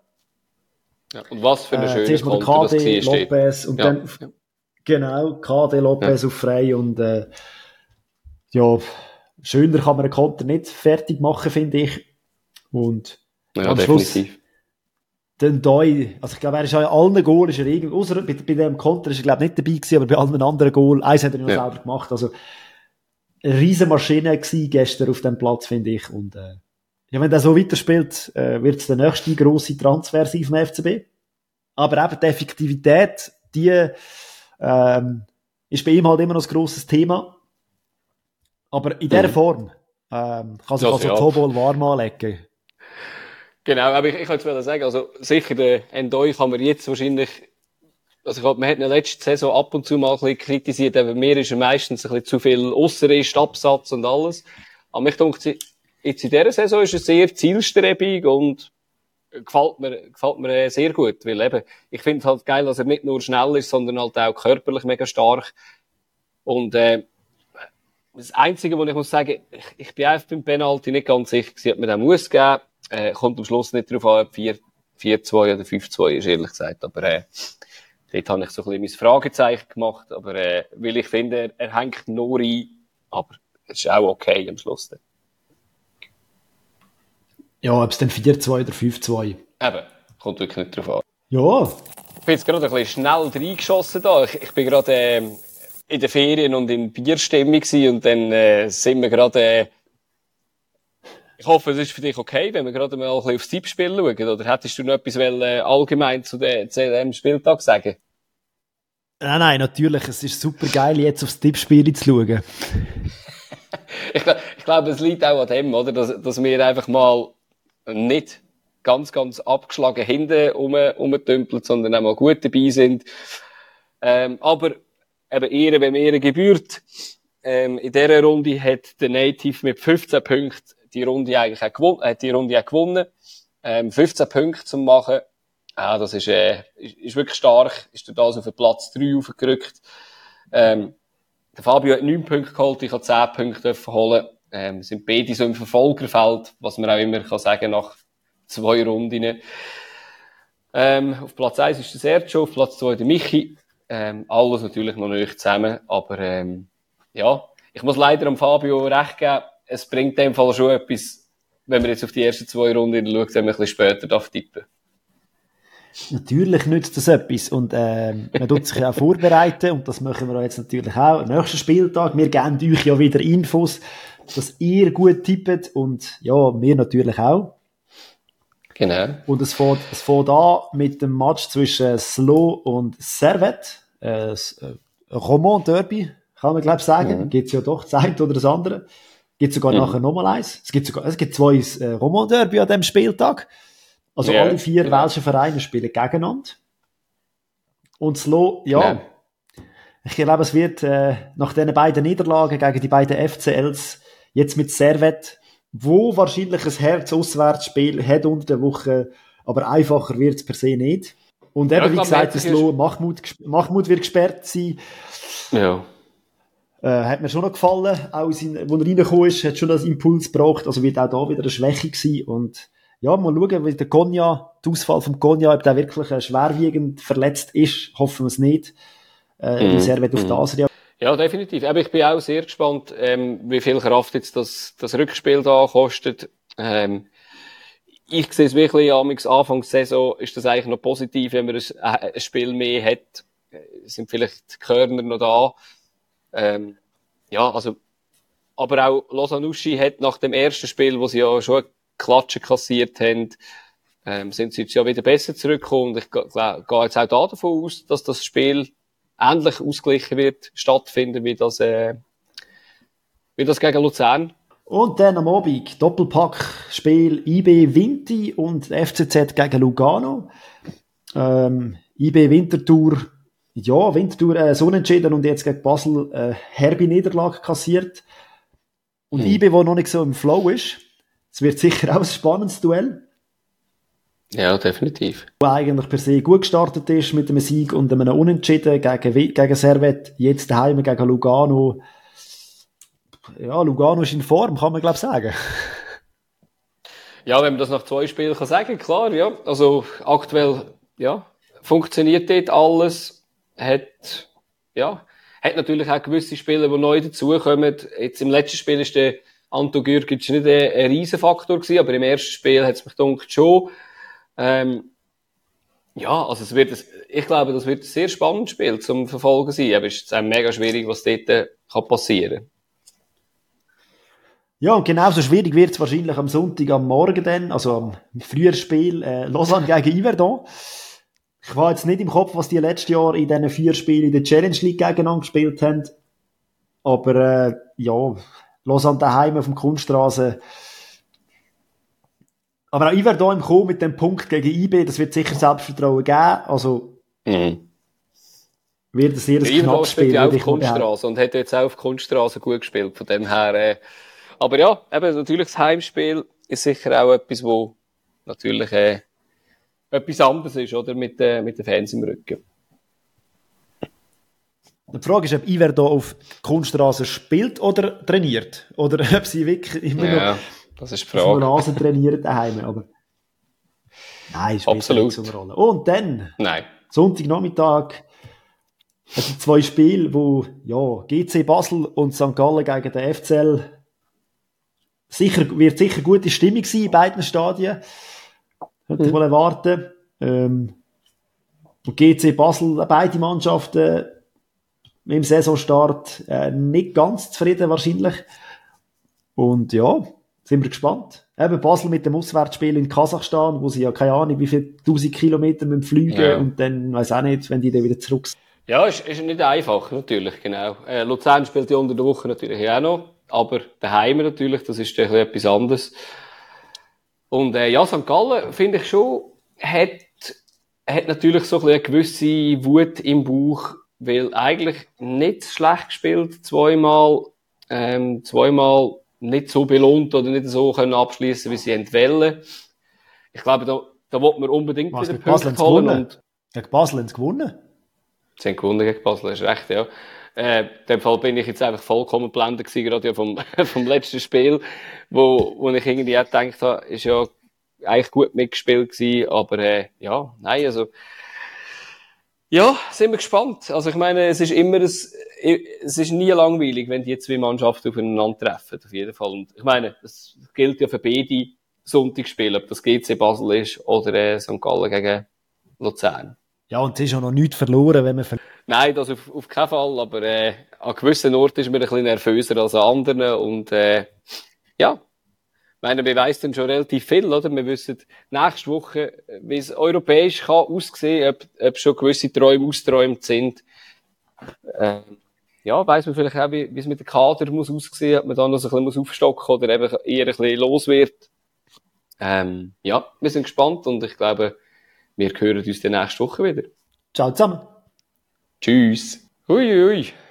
Ja, und was für eine äh, schöne Konter KD, das Lopez und ja. dann ja. genau, KD Lopez auf frei und äh, ja, schöner kann man einen Konter nicht fertig machen, finde ich. Und ja, am definitiv. Schluss dann Doi, also ich glaube, er ist ja allen Goal ist er irgendwie, außer bei, bei dem Konter ist er glaube nicht dabei gewesen, aber bei allen anderen Goal, eins hat er noch ja. selber gemacht, also eine riesen Maschine gewesen, gestern auf dem Platz, finde ich. Und äh, ja, wenn der so weiterspielt, äh, wird es der nächste grosse Transfer sein vom FCB. Aber eben die Effektivität, die ähm, ist bei ihm halt immer noch ein grosses Thema. Aber in dieser mhm. Form ähm, kann sich also Tobol warm anlegen. Genau, aber ich, ich wollte sagen, also sicher, der Endoi kann man jetzt wahrscheinlich, also ich glaube, man hat in der letzten Saison ab und zu mal ein bisschen kritisiert, aber mir ist er meistens ein bisschen zu viel Ausserist, Absatz und alles. Aber mich denke, jetzt in dieser Saison ist er sehr zielstrebig und gefällt mir, gefällt mir sehr gut, weil eben, ich finde halt geil, dass er nicht nur schnell ist, sondern halt auch körperlich mega stark. Und, äh, das Einzige, was ich muss sagen, ich, ich bin einfach beim Penalty nicht ganz sicher, ob man den muss geben. Äh, kommt am Schluss nicht darauf an, ob 4-2 oder 5-2 ist, ehrlich gesagt. Aber äh, dort habe ich so ein bisschen mein Fragezeichen gemacht. Aber äh, weil ich finde, er, er hängt nur ein, aber es ist auch okay am Schluss. Dann. Ja, ob es dann 4-2 oder 5-2. Eben, kommt wirklich nicht drauf an. Ja. Ich bin jetzt gerade ein bisschen schnell reingeschossen da. Ich, ich bin gerade äh, in den Ferien und in Bierstimmung und dann äh, sind wir gerade äh, ich hoffe, es ist für dich okay, wenn wir gerade mal ein bisschen aufs Tippspiel schauen. Oder hättest du noch etwas äh, allgemein zu, de, zu dem Spieltag sagen? Nein, nein, natürlich. Es ist super geil, jetzt aufs Tippspiel zu schauen. ich, ich glaube, es liegt auch an dem, oder? Dass, dass wir einfach mal nicht ganz, ganz abgeschlagen hinten rum, rumtümpeln, sondern auch mal gut dabei sind. Ähm, aber eben Ehre, wenn Ehre gebührt. Ähm, in dieser Runde hat der Native mit 15 Punkten die Runde eigentlich auch gewonnen, hat die Runde auch gewonnen. Ähm, 15 Punkte zu machen. Ja, das ist, äh, ist, ist wirklich stark. Ist durch das auf den Platz 3 aufgerückt. Ähm, der Fabio hat 9 Punkte geholt, ich habe 10 Punkte holen. Ähm, sind beide so im Verfolgerfeld, was man auch immer kann sagen nach zwei Runden. Ähm, auf Platz 1 ist der Sergio, auf Platz 2 der Michi. Ähm, alles natürlich noch nicht zusammen, aber ähm, ja, ich muss leider am Fabio recht geben es bringt in dem Fall schon etwas, wenn man jetzt auf die ersten zwei Runden schaut, wenn man ein bisschen später tippen Natürlich nützt das etwas und äh, man tut sich ja auch vorbereiten und das machen wir jetzt natürlich auch. Am nächsten Spieltag, wir geben euch ja wieder Infos, dass ihr gut tippt und ja, wir natürlich auch. Genau. Und es fängt, es fängt an mit dem Match zwischen Slow und Servet, äh, äh Roman Derby, kann man glaube ich sagen. Mhm. Gibt es ja doch Zeit oder das andere. Gibt sogar mhm. nachher nochmal eins. Es gibt sogar, es gibt zwei äh, Roman Derby an diesem Spieltag. Also ja, alle vier genau. welschen Vereine spielen gegeneinander. Und Slo, ja. ja. Ich glaube, es wird äh, nach diesen beiden Niederlagen gegen die beiden FCLs jetzt mit Servet, wo wahrscheinlich ein Herz-Auswärtsspiel hat unter der Woche, aber einfacher wird es per se nicht. Und eben, ja, wie gesagt, das Lo, Mahmoud, Mahmoud wird gesperrt sein. Ja. Äh, hat mir schon noch gefallen, auch sein, wo er reingekommen ist, hat schon das Impuls gebraucht, also wird auch da wieder eine Schwäche gewesen und ja, mal schauen, wie der Gonja, der Ausfall vom Gonja, ob der wirklich äh, schwerwiegend verletzt ist, hoffen wir es nicht, äh, wie sehr wird auf mhm. das reagieren. Ja, definitiv. Aber ich bin auch sehr gespannt, ähm, wie viel Kraft jetzt das, das Rückspiel da kostet. Ähm, ich sehe es wirklich, amix Anfang der Saison ist das eigentlich noch positiv, wenn man ein, äh, ein Spiel mehr hat. Äh, sind vielleicht die Körner noch da. Ähm, ja, also, aber auch Losanuschi hat nach dem ersten Spiel, wo sie ja schon Klatsche kassiert haben, ähm, sind sie jetzt ja wieder besser zurückgekommen. Und ich gehe jetzt auch da davon aus, dass das Spiel ähnlich ausgeglichen wird, stattfinden, wie das, äh, wie das gegen Luzern. Und dann am Abend Doppelpack-Spiel IB Vinti und FCZ gegen Lugano. Ähm, IB Winterthur ja, Winterthur äh, so entschieden und jetzt gegen Basel äh, herbe Niederlage kassiert. Und hm. IB, wo noch nicht so im Flow ist, es wird sicher auch ein spannendes Duell. Ja, definitiv. Wo eigentlich per se gut gestartet ist mit einem Sieg und einem Unentschieden gegen, gegen Servet, jetzt daheim gegen Lugano. Ja, Lugano ist in Form, kann man glaube ich sagen. Ja, wenn man das nach zwei Spielen kann sagen, klar, ja. Also aktuell, ja, funktioniert dort alles hat, ja, hat natürlich auch gewisse Spieler, die neu dazukommen. Jetzt im letzten Spiel ist der Anto Gürgic nicht ein, ein Riesenfaktor gewesen, aber im ersten Spiel hat es mich gedacht schon. Ähm, ja, also es wird, ein, ich glaube, das wird ein sehr spannendes Spiel zum Verfolgen sein. Aber es ist mega schwierig, was dort kann passieren Ja, und genauso schwierig wird es wahrscheinlich am Sonntag am Morgen dann, also am frühen Spiel, äh, Lausanne gegen Iverdon. Ich war jetzt nicht im Kopf, was die letztes Jahr in diesen vier Spielen in der Challenge League gegeneinander gespielt haben. Aber äh, ja, Lausanne daheim auf dem Kunststraße. Aber auch Iverdon im Kommen mit dem Punkt gegen IB, das wird sicher Selbstvertrauen geben. Also, mhm. wird es sehr ein knappes Spiel. Ja auf Kunststraße und hat jetzt auch auf Kunststraße gut gespielt. Von dem her, äh, aber ja, eben, natürlich das Heimspiel ist sicher auch etwas, wo natürlich äh, etwas anderes ist, oder? Mit, äh, mit den Fans im Rücken. Die Frage ist, ob Iver da auf Kunststraße spielt oder trainiert. Oder ob sie wirklich immer ja, noch das ist die Frage. auf Rasen trainieren daheim. Aber nein, spielt Absolut. nicht so eine Rolle. Und dann, nein. Sonntagnachmittag, also zwei Spiele, wo ja, GC Basel und St. Gallen gegen den FCL sicher, wird sicher gute Stimmung sein in beiden Stadien. Könnte ich mhm. mal erwarten. Ähm, und GC Basel, beide Mannschaften mit dem Saisonstart äh, nicht ganz zufrieden wahrscheinlich. Und ja, sind wir gespannt. Eben Basel mit dem Auswärtsspiel in Kasachstan, wo sie ja keine Ahnung, wie viele tausend Kilometer mit dem Fliegen ja. und dann weiß auch nicht, wenn die dann wieder zurück sind. Ja, ist, ist nicht einfach, natürlich, genau. Äh, Luzern spielt ja unter der Woche natürlich auch noch aber daheim natürlich, das ist etwas anderes. Und äh, ja, St. Gallen, finde ich schon, hat, hat natürlich so ein eine gewisse Wut im Bauch, weil eigentlich nicht schlecht gespielt, zweimal, ähm, zweimal nicht so belohnt oder nicht so können abschließen, wie sie entwählen. Ich glaube, da, da wird man unbedingt Was, wieder Punkte holen. Und gegen Basel haben sie gewonnen. Sie haben gewonnen gegen Basel, hast recht, ja. Äh, in dem Fall bin ich jetzt einfach vollkommen blendet gewesen, gerade ja vom, vom letzten Spiel, wo, wo ich irgendwie auch gedacht habe, ist ja eigentlich gut mitgespielt gewesen, aber äh, ja, nein, also ja, sind wir gespannt. Also ich meine, es ist immer ein, es ist nie langweilig, wenn die zwei Mannschaften aufeinandertreffen, auf jeden Fall. Und ich meine, das gilt ja für beide Sonntagsspiele, ob das GC Basel ist oder äh, St. Gallen gegen Luzern. Ja, und es ist auch noch nichts verloren, wenn man ver Nein, das auf, auf keinen Fall, aber äh, an gewissen Orten ist man ein bisschen nervöser als an anderen und äh, ja, meine, wir weiss dann schon relativ viel, oder? Wir wissen nächste Woche, wie es europäisch kann aussehen, ob, ob schon gewisse Träume austräumt sind. Äh, ja, weiss man vielleicht auch, wie, wie es mit dem Kader muss aussehen, ob man da noch so ein bisschen aufstocken oder eben eher ein bisschen los wird. Ähm, ja, wir sind gespannt und ich glaube, wir hören uns die nächste Woche wieder. Ciao zusammen. Tschüss. Hui, hui.